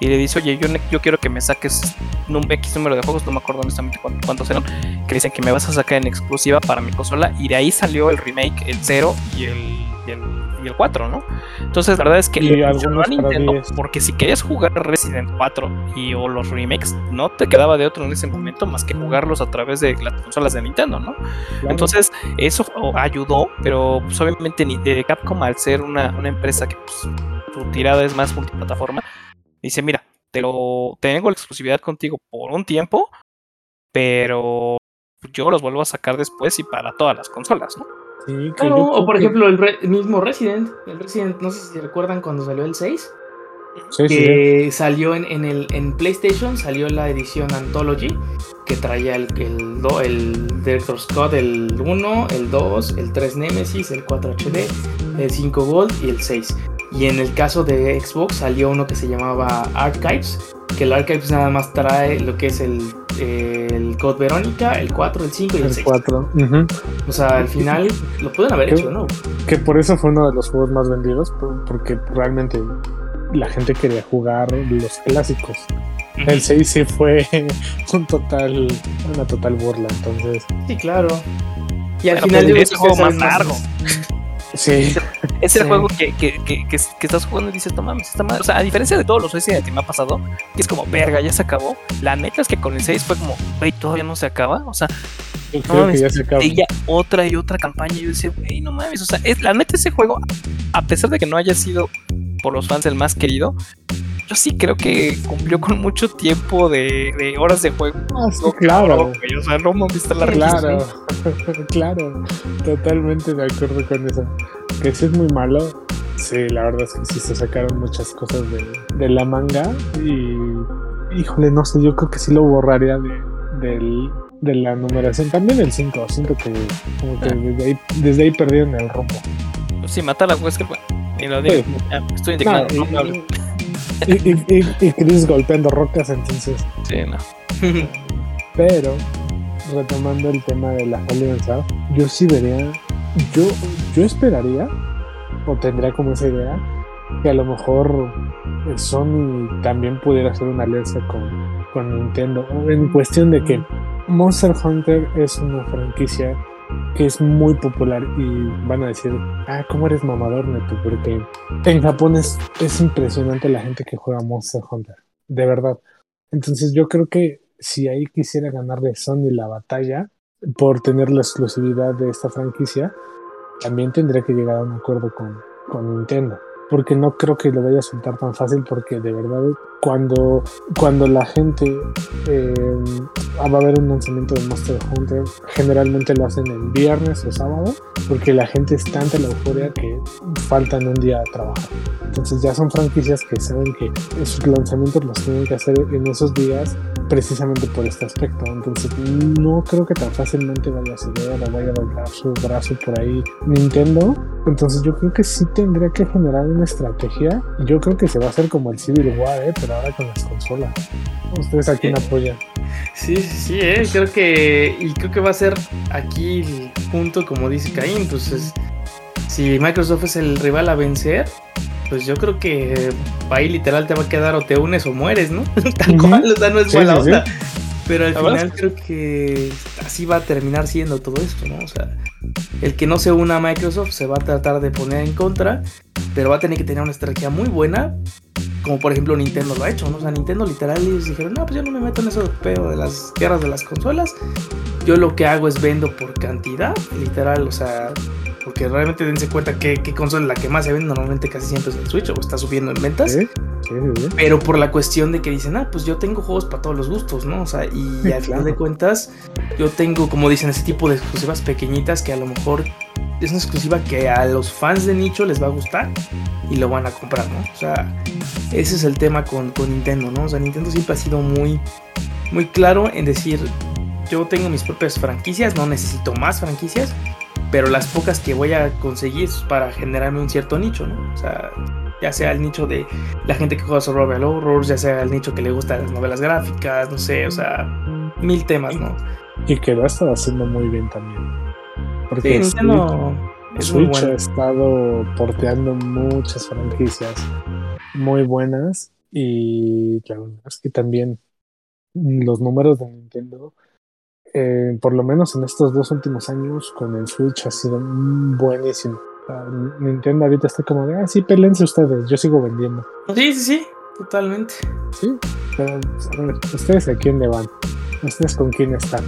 y le dice, oye, yo, yo quiero que me saques un X número de juegos, no me acuerdo honestamente cuántos eran, que dicen que me vas a sacar en exclusiva para mi consola, y de ahí salió el remake, el 0 y el, y el, y el 4, ¿no? Entonces, la verdad es que le funcionó a Nintendo, porque si querías jugar Resident 4 y o los remakes, no te quedaba de otro en ese momento más que jugarlos a través de las consolas de Nintendo, ¿no? Entonces, eso ayudó, pero pues, obviamente de Capcom, al ser una, una empresa que pues, su tirada es más multiplataforma, Dice, mira, te lo tengo la exclusividad contigo por un tiempo, pero yo los vuelvo a sacar después y para todas las consolas, ¿no? Sí, claro, o por ejemplo el, mismo Resident, el Resident, no sé si recuerdan cuando salió el 6, sí, que salió en, en, el, en PlayStation, salió la edición Anthology, que traía el, el, el Director Scott, el 1, el 2, el 3 Nemesis, el 4 HD, el 5 Gold y el 6. Y en el caso de Xbox salió uno que se llamaba Archives, que el Archives nada más trae lo que es el, el Code Verónica, el 4, el 5 y el, 6. 4. O sea, al final lo pueden haber hecho, ¿no? Que por eso fue uno de los juegos más vendidos, porque realmente la gente quería jugar los clásicos. El 6 sí fue [LAUGHS] un total, una total burla, entonces. Sí, claro. Y al final final es el juego más largo. [LAUGHS] Sí. Es el juego que, que, que, que, estás jugando y dices, no mames, está mal. O sea, a diferencia de todos los Resident que me ha pasado, que es como, verga, ya se acabó. La neta es que con el 6 fue como, wey, todavía no se acaba. O sea, no ya se acaba. Otra y otra campaña. Y yo decía, wey, no mames. O sea, es, la neta ese juego, a pesar de que no haya sido por los fans el más querido, yo sí creo que cumplió con mucho tiempo de, de horas de juego. Ah, sí, claro. o sea, no visto la Claro, [LAUGHS] claro. Totalmente de acuerdo con eso. Que sí es muy malo. Sí, la verdad es que sí se sacaron muchas cosas de, de la manga. Y. Híjole, no sé, yo creo que sí lo borraría de, del, de la numeración. También el 5. Siento que, como que ah. desde, ahí, desde ahí perdieron el rumbo. Sí, mata a la Wesker, y lo digo. estoy indignado. No, y, y, Chris golpeando rocas, entonces. Sí, no. [LAUGHS] Pero, retomando el tema de la alianza, yo sí vería, yo, yo esperaría, o tendría como esa idea, que a lo mejor Sony también pudiera hacer una alianza con, con Nintendo, en cuestión de que Monster Hunter es una franquicia es muy popular y van a decir, ah, ¿cómo eres mamador, Neto? Porque en Japón es, es impresionante la gente que juega Monster Hunter, de verdad. Entonces yo creo que si ahí quisiera ganarle Sony la batalla por tener la exclusividad de esta franquicia, también tendría que llegar a un acuerdo con, con Nintendo porque no creo que lo vaya a soltar tan fácil porque de verdad cuando, cuando la gente eh, va a haber un lanzamiento de Monster Hunter generalmente lo hacen en viernes o sábado porque la gente es tanta la euforia que faltan un día a trabajar entonces ya son franquicias que saben que sus lanzamientos los tienen que hacer en esos días precisamente por este aspecto entonces no creo que tan fácilmente vaya a ceder o vaya a doblar su brazo por ahí Nintendo entonces yo creo que sí tendría que generar un estrategia. Yo creo que se va a hacer como el Civil War, ¿eh? pero ahora con las consolas. ¿Ustedes a quién apoyan? Sí, sí, sí, ¿eh? creo que. Y creo que va a ser aquí el punto, como dice Caín. Pues si Microsoft es el rival a vencer, pues yo creo que ahí literal te va a quedar o te unes o mueres, ¿no? [LAUGHS] Tal cual, o sea, no es buena Pero al final creo que así va a terminar siendo todo esto, ¿no? O sea, el que no se una a Microsoft se va a tratar de poner en contra, pero va a tener que tener una estrategia muy buena, como por ejemplo Nintendo lo ha hecho, ¿no? O sea, Nintendo literal ellos dijeron, no, pues yo no me meto en eso de pedo de las guerras de las consolas, yo lo que hago es vendo por cantidad, literal, o sea, porque realmente dense cuenta que, que consola es la que más se vende, normalmente casi siempre es el Switch o está subiendo en ventas. Sí. Pero por la cuestión de que dicen, ah, pues yo tengo juegos para todos los gustos, ¿no? O sea, y Sí, al final claro. de cuentas, yo tengo, como dicen, ese tipo de exclusivas pequeñitas que a lo mejor es una exclusiva que a los fans de nicho les va a gustar y lo van a comprar, ¿no? O sea, ese es el tema con, con Nintendo, ¿no? O sea, Nintendo siempre ha sido muy, muy claro en decir, yo tengo mis propias franquicias, no necesito más franquicias, pero las pocas que voy a conseguir es para generarme un cierto nicho, ¿no? O sea, ya sea el nicho de la gente que juega Survival Horrors, ya sea el nicho que le gustan las novelas gráficas, no sé, o sea, mil temas, ¿no? Y que lo ha estado haciendo muy bien también. Sí, Porque Nintendo Switch, es Switch ha bueno. estado porteando muchas franquicias muy buenas. Y la verdad es que también los números de Nintendo, eh, por lo menos en estos dos últimos años, con el Switch ha sido buenísimo. Nintendo ahorita está como de, ah, sí, pelense ustedes, yo sigo vendiendo. Sí, sí, sí, totalmente. Sí, pero a ver, ¿ustedes a quién le van? ¿Ustedes con quién están?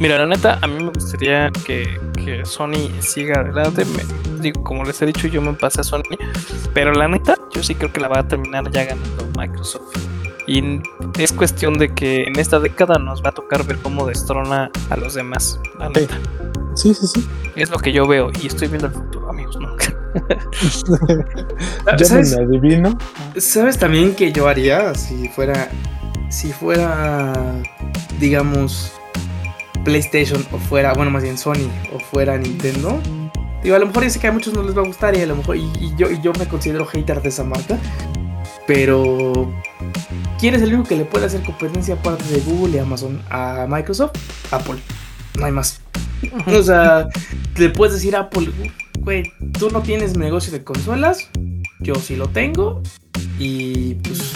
Mira, la neta, a mí me gustaría que, que Sony siga adelante. Me- digo, como les he dicho, yo me pasé a Sony. Pero la neta, yo sí creo que la va a terminar ya ganando Microsoft. Y es cuestión de que en esta década nos va a tocar ver cómo destrona a los demás. La Sí. neta. Sí, sí, sí. Es lo que yo veo y estoy viendo el futuro, amigos. [LAUGHS] ¿Sabes? me adivino. ¿Sabes también que yo haría si fuera, si fuera, digamos, PlayStation o fuera, bueno, más bien Sony o fuera Nintendo? Digo, a lo mejor yo sé que a muchos no les va a gustar y a lo mejor, y, y yo, y yo me considero hater de esa marca, pero ¿quién es el único que le puede hacer competencia aparte de Google y Amazon a Microsoft? Apple, no hay más. O sea, [LAUGHS] le puedes decir a Apple, güey, tú no tienes negocio de consolas, yo sí lo tengo, y pues,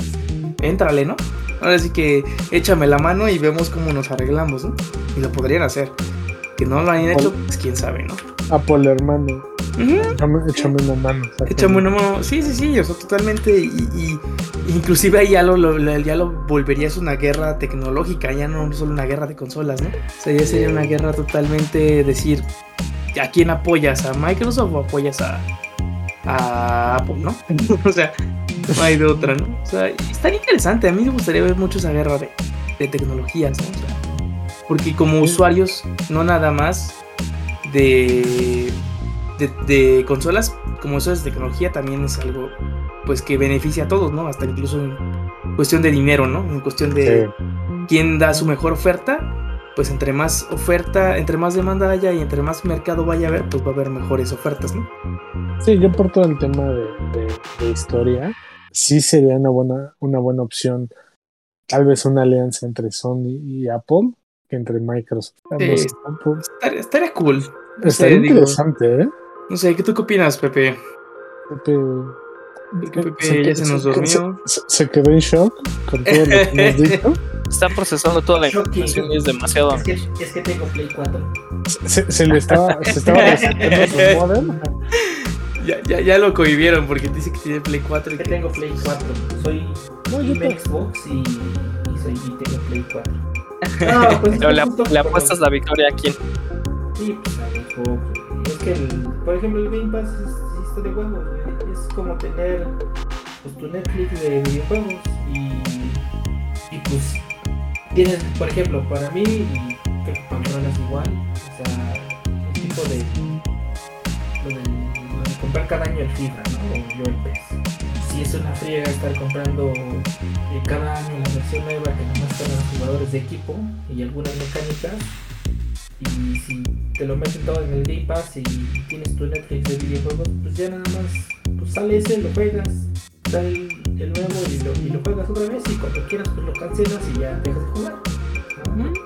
éntrale, ¿no? Ahora sí que échame la mano y vemos cómo nos arreglamos, ¿no? Y lo podrían hacer. Que no lo hayan hecho, pues quién sabe, ¿no? Apple, hermano. Échame, échame una mano. Échame una mano. Sí, sí, sí, o sea, totalmente. Y, y- inclusive ahí ya lo, lo- lo- ya lo volverías una guerra tecnológica, ya no solo una guerra de consolas, ¿no? O sea, ya sería una guerra totalmente decir, ¿a quién apoyas? ¿A Microsoft o apoyas a, a Apple, no? [LAUGHS] o sea, no hay de otra, ¿no? O sea, estaría interesante. A mí me gustaría ver mucho esa guerra de, de tecnologías, ¿no? O sea, porque como usuarios, no nada más de, de, de consolas, como eso es tecnología, también es algo pues que beneficia a todos, ¿no? Hasta incluso en cuestión de dinero, ¿no? En cuestión de Sí. quién da su mejor oferta, pues entre más oferta, entre más demanda haya y entre más mercado vaya a haber, pues va a haber mejores ofertas, ¿no? Sí, yo por todo el tema de, de- de historia, sí sería una buena, una buena opción. Tal vez una alianza entre Sony y Apple que entre Microsoft. Sí. Estaría, estaría cool. Estaría digo, interesante, ¿eh? No sé, ¿qué tú qué opinas, Pepe? Pepe, Que Pepe ya se nos durmió. se- se quedó en shock con todo lo que hemos dicho. [LAUGHS] Está procesando toda la información y es demasiado. Es que, es que tengo Play 4. Se, se le estaba, se estaba su [LAUGHS] modem. Ya, ya, ya lo cohibieron porque dice que tiene Play 4 y Es que que tengo Play 4. Soy No, yo Team te- Xbox y, y soy y tengo Play 4. No, [LAUGHS] pues es Pero que le, le apuestas la victoria a quién. Sí, pues a Xbox. El, por ejemplo, el Game Pass es, sí está de huevos. güey. Es como tener pues, tu Netflix de videojuegos y, pues tienes, por ejemplo, para mí, y creo para es igual, o sea, un tipo de, lo de comprar cada año el FIFA, ¿no? O yo el PES. Si es una friega estar comprando eh, cada año la versión nueva que nomás están los jugadores de equipo y algunas mecánicas, y si te lo meten todo en el Game Pass y tienes tu Netflix de videojuegos, pues ya nada más pues sale ese, lo juegas, sale el, nuevo y lo, y lo juegas otra vez y cuando quieras pues lo cancelas y ya dejas de jugar.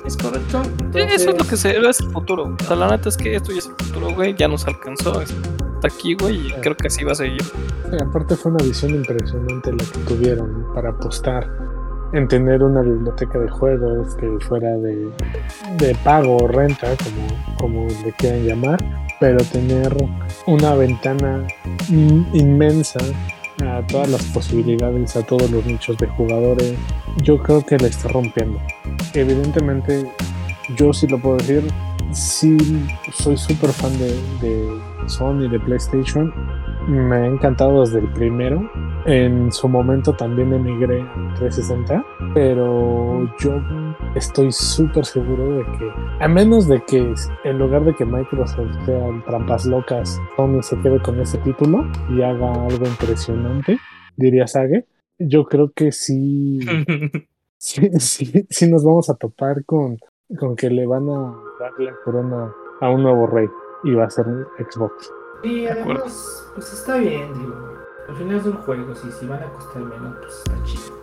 Es correcto. Eso es lo que se es el futuro. O sea, la neta es que esto ya es el futuro, güey. Ya nos alcanzó. Está aquí, güey. Y creo que así va a seguir. Sí, aparte fue una visión impresionante la que tuvieron para apostar en tener una biblioteca de juegos que fuera de, de pago o renta, como, como le quieran llamar, pero tener una ventana in- inmensa a todas las posibilidades, a todos los nichos de jugadores, yo creo que le está rompiendo. Evidentemente, yo sí lo puedo decir, sí soy súper fan de, de Sony, de PlayStation, me ha encantado desde el primero. En su momento también emigré a 360, pero yo estoy súper seguro de que, a menos de que en lugar de que Microsoft sea trampas locas, Sony se quede con ese título y haga algo impresionante, diría Sage, yo creo que sí, [LAUGHS] sí, sí, sí nos vamos a topar con, con que le van a dar la corona a un nuevo rey y va a ser Xbox. Y además, pues está bien, digo. Al final son juegos y si van a costar menos, pues está chido.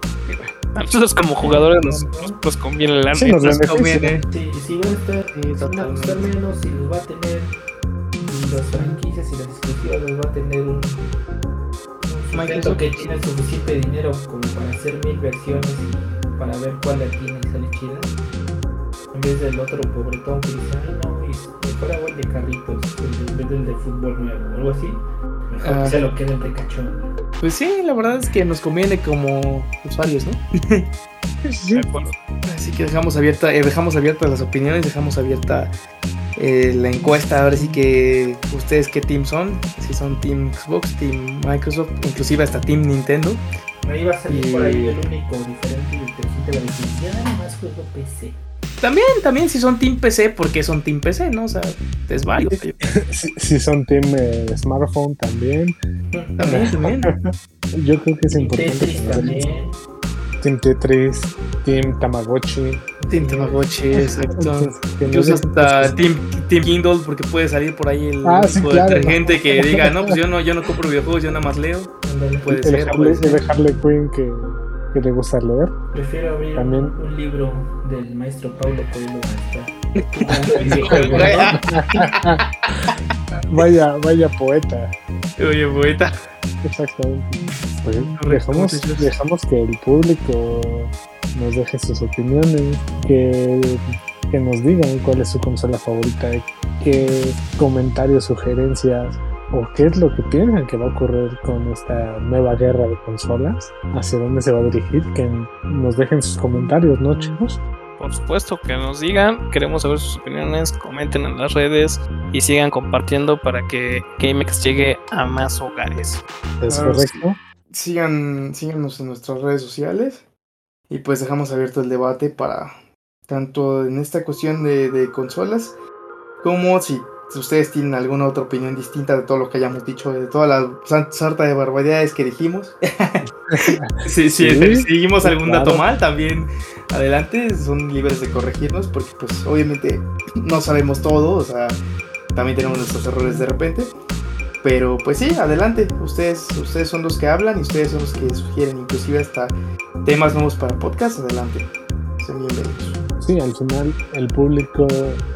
A nosotros como jugadores nos, nos, nos conviene la Sí, nos conviene. Sí, y si van a estar, si van a costar menos, si los va a tener, y las franquicias y las exclusivas los va a tener un, un Microsoft. que tiene suficiente dinero como para hacer mil versiones y para ver cuál le tiene y sale chida. En vez del otro pobretón que dice, ay no, y mejor hago el de carritos en vez del de fútbol nuevo o algo así. Mejor Ah. que se lo quede el de cachón. Pues sí, la verdad es que nos conviene como usuarios, ¿no? [LAUGHS] De acuerdo. Así que dejamos abierta, eh, dejamos abiertas las opiniones, dejamos abierta eh, la encuesta, ahora sí que ustedes qué team son, si son Team Xbox, Team Microsoft, inclusive hasta Team Nintendo. Ahí va a salir Y- por ahí el único diferente y el que la gente va a decir, ya nada más juego PC. También, también si son Team PC, porque son Team PC, ¿no? O sea, es válido. Si, [LAUGHS] si son team eh, smartphone también, También, también. [LAUGHS] yo creo que es importante Tetris también. Team Tetris, Team Tamagotchi. Team Tamagotchi, [LAUGHS] exacto. Incluso hasta. Team, team Kindle, porque puede salir por ahí el Ah, sí, tipo claro. de gente que diga, no, pues yo no, yo no compro videojuegos, yo nada más leo. Puede el, ser, Harley, puede ser. el Harley Quinn que, que le gusta leer. Prefiero abrir También. un, un libro del maestro Paulo Coelho. [LAUGHS] Vaya, vaya poeta. Oye, poeta. Exactamente. Pues dejamos, dejamos que el público nos deje sus opiniones, que, que nos digan cuál es su consola favorita, qué comentarios, sugerencias o qué es lo que piensan que va a ocurrir con esta nueva guerra de consolas, hacia dónde se va a dirigir, que nos dejen sus comentarios, ¿no, chicos? Por supuesto, que nos digan, queremos saber sus opiniones, comenten en las redes y sigan compartiendo para que GameX llegue a más hogares. ¿Es Claro, correcto? Sigan, síganos en nuestras redes sociales y pues dejamos abierto el debate para tanto en esta cuestión de, de consolas como si ustedes tienen alguna otra opinión distinta de todo lo que hayamos dicho, de toda la sarta de barbaridades que dijimos. [LAUGHS] si, si Sí, seguimos sí, algún claro. dato mal, también adelante, son libres de corregirnos porque pues obviamente no sabemos todo, o sea, también tenemos nuestros errores de repente. Pero pues sí, adelante. Ustedes, ustedes son los que hablan y ustedes son los que sugieren inclusive hasta temas nuevos para podcast. Adelante. Sean bienvenidos. Sí, al final el público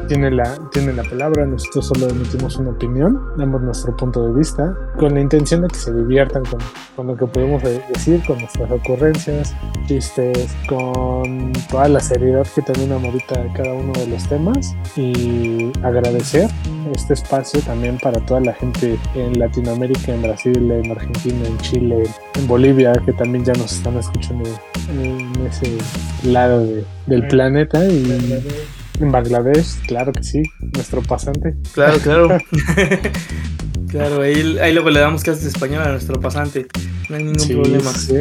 tiene la, tiene la palabra, nosotros solo emitimos una opinión, damos nuestro punto de vista, con la intención de que se diviertan con, con lo que podemos de- decir, con nuestras ocurrencias, chistes, con toda la seriedad que termina ahorita cada uno de los temas. Y agradecer este espacio también para toda la gente en Latinoamérica, en Brasil, en Argentina, en Chile, en Bolivia, que también ya nos están escuchando en ese lado de- del planeta y en Bangladesh, claro que sí, nuestro pasante. Claro, claro. [LAUGHS] claro, ahí, ahí luego le damos clases de español a nuestro pasante. No hay ningún Sí, problema. sí.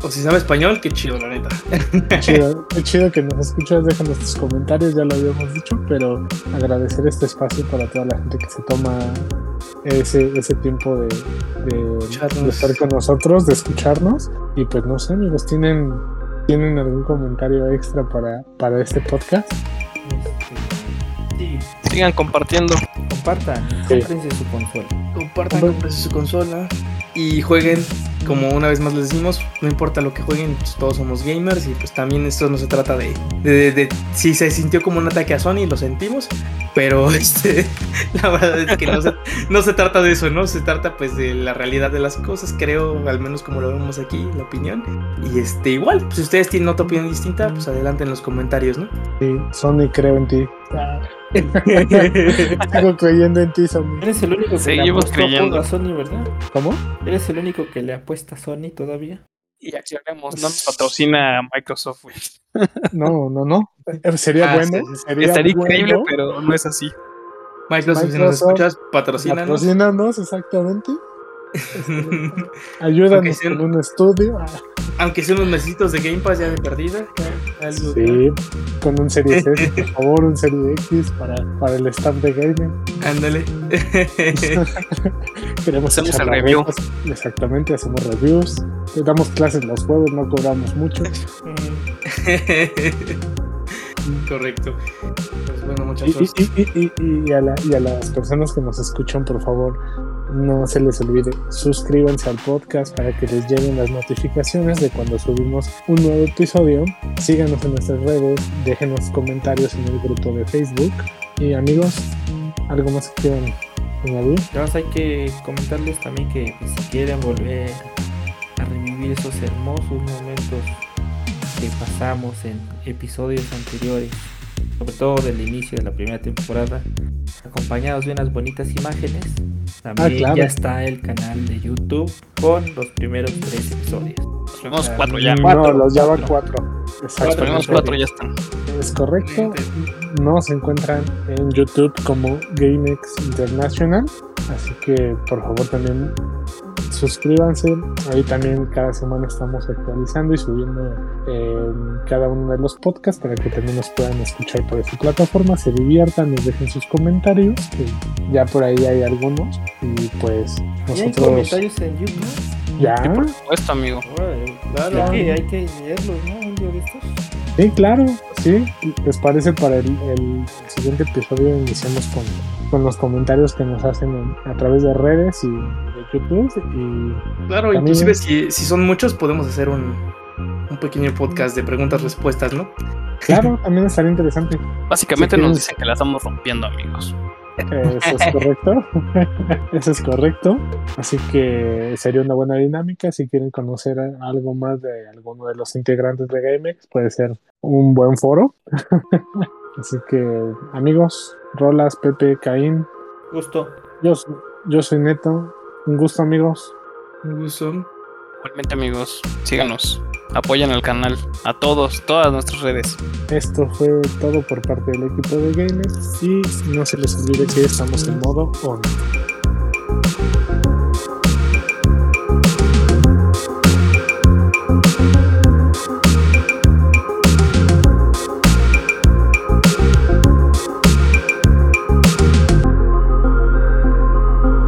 O si sabe español, qué chido, la neta. Qué chido, qué chido que nos escuchas, déjanos tus comentarios, ya lo habíamos dicho, pero agradecer este espacio para toda la gente que se toma ese, ese tiempo de, de- Escucharnos. de estar con nosotros, de escucharnos. Y pues no sé, amigos, ¿tienen, ¿tienen algún comentario extra para, para este podcast? Sí, Sigan compartiendo. Compartan, Sí. cómprense su consola. Compartan, compren su consola y jueguen como una vez más les decimos, no importa lo que jueguen, pues todos somos gamers y pues también esto no se trata de, de, de- de- si se sintió como un ataque a Sony, lo sentimos, pero [LAUGHS] este, la verdad es que no se, no se trata de eso, ¿no? Se trata pues de la realidad de las cosas, creo, al menos como lo vemos aquí, la opinión. Y este, igual, pues si ustedes tienen otra opinión distinta, pues adelante en los comentarios, ¿no? Sí, Sony, creo en ti. Sigo creyendo en ti, Sony. Eres el único que Seguimos le apuesta creyendo. a Sony, ¿verdad? ¿Cómo? Eres el único que le apuesta a Sony todavía. Y aclaremos, no nos patrocina Microsoft, güey. No, no, no. Sería Ah, bueno. Sería Estaría bueno. increíble, pero no es así. Microsoft, si nos Microsoft, escuchas, patrocínanos. Patrocínanos, exactamente. [LAUGHS] Ayúdanos Aunque sea- con un estudio. Aunque sea unos mesitos de Game Pass ya de perdida. que- Sí, con un Series [LAUGHS] S, por favor, un Serie X para, para el staff de gaming. Ándale. [LAUGHS] Queremos Hacemos echar el la review. Exactamente, hacemos reviews. Le damos clases los jueves, no cobramos mucho. Correcto. Pues bueno, Y, muchachos. y- y- y- y a la- y a las personas que nos escuchan, por favor, no se les olvide, suscríbanse al podcast para que les lleguen las notificaciones de cuando subimos un nuevo episodio. Síganos en nuestras redes, déjenos comentarios en el grupo de Facebook. Y amigos, ¿algo más que quieran añadir? Ya más hay que comentarles también que pues, si quieren volver a revivir esos hermosos momentos que pasamos en episodios anteriores, sobre todo del inicio de la primera temporada, acompañados de unas bonitas imágenes, también Ah, claro. ya está el canal de YouTube con los primeros tres episodios. Los primeros cuatro ya. No, Cuatro, los ya van cuatro. cuatro. Los Exacto. primeros cuatro ya están. Es correcto. Nos encuentran en YouTube como GameX International. Así que por favor también suscríbanse. Ahí también cada semana estamos actualizando y subiendo eh, cada uno de los podcasts para que también nos puedan escuchar por esa plataforma. Se diviertan, nos dejen sus comentarios, que ya por ahí hay algunos. Y pues ¿Y hay nosotros comentarios en YouTube? ya. Sí, por supuesto, amigo. Órale, Claro. Hay que, hay que leerlos, ¿no? Sí, claro, sí. ¿Les parece para el, el siguiente episodio iniciamos con, con los comentarios que nos hacen en- a través de redes y Y Claro, También- inclusive si, si son muchos podemos hacer un, un pequeño podcast de preguntas-respuestas, ¿no? claro, también estaría interesante. Básicamente Si nos dicen que la estamos rompiendo, amigos. Eso es correcto. [LAUGHS] Eso es correcto. Así que sería una buena dinámica. Si quieren conocer algo más de alguno de los integrantes de GameX, puede ser un buen foro. [LAUGHS] Así que, amigos, Rolas, Pepe, Caín, Gusto. yo, yo soy Neto. Un gusto, amigos. Un gusto. Igualmente, amigos, síganos. Apoyen al canal. A todos, todas nuestras redes. Esto fue todo por parte del equipo de Gamers y no se les olvide que estamos en modo on.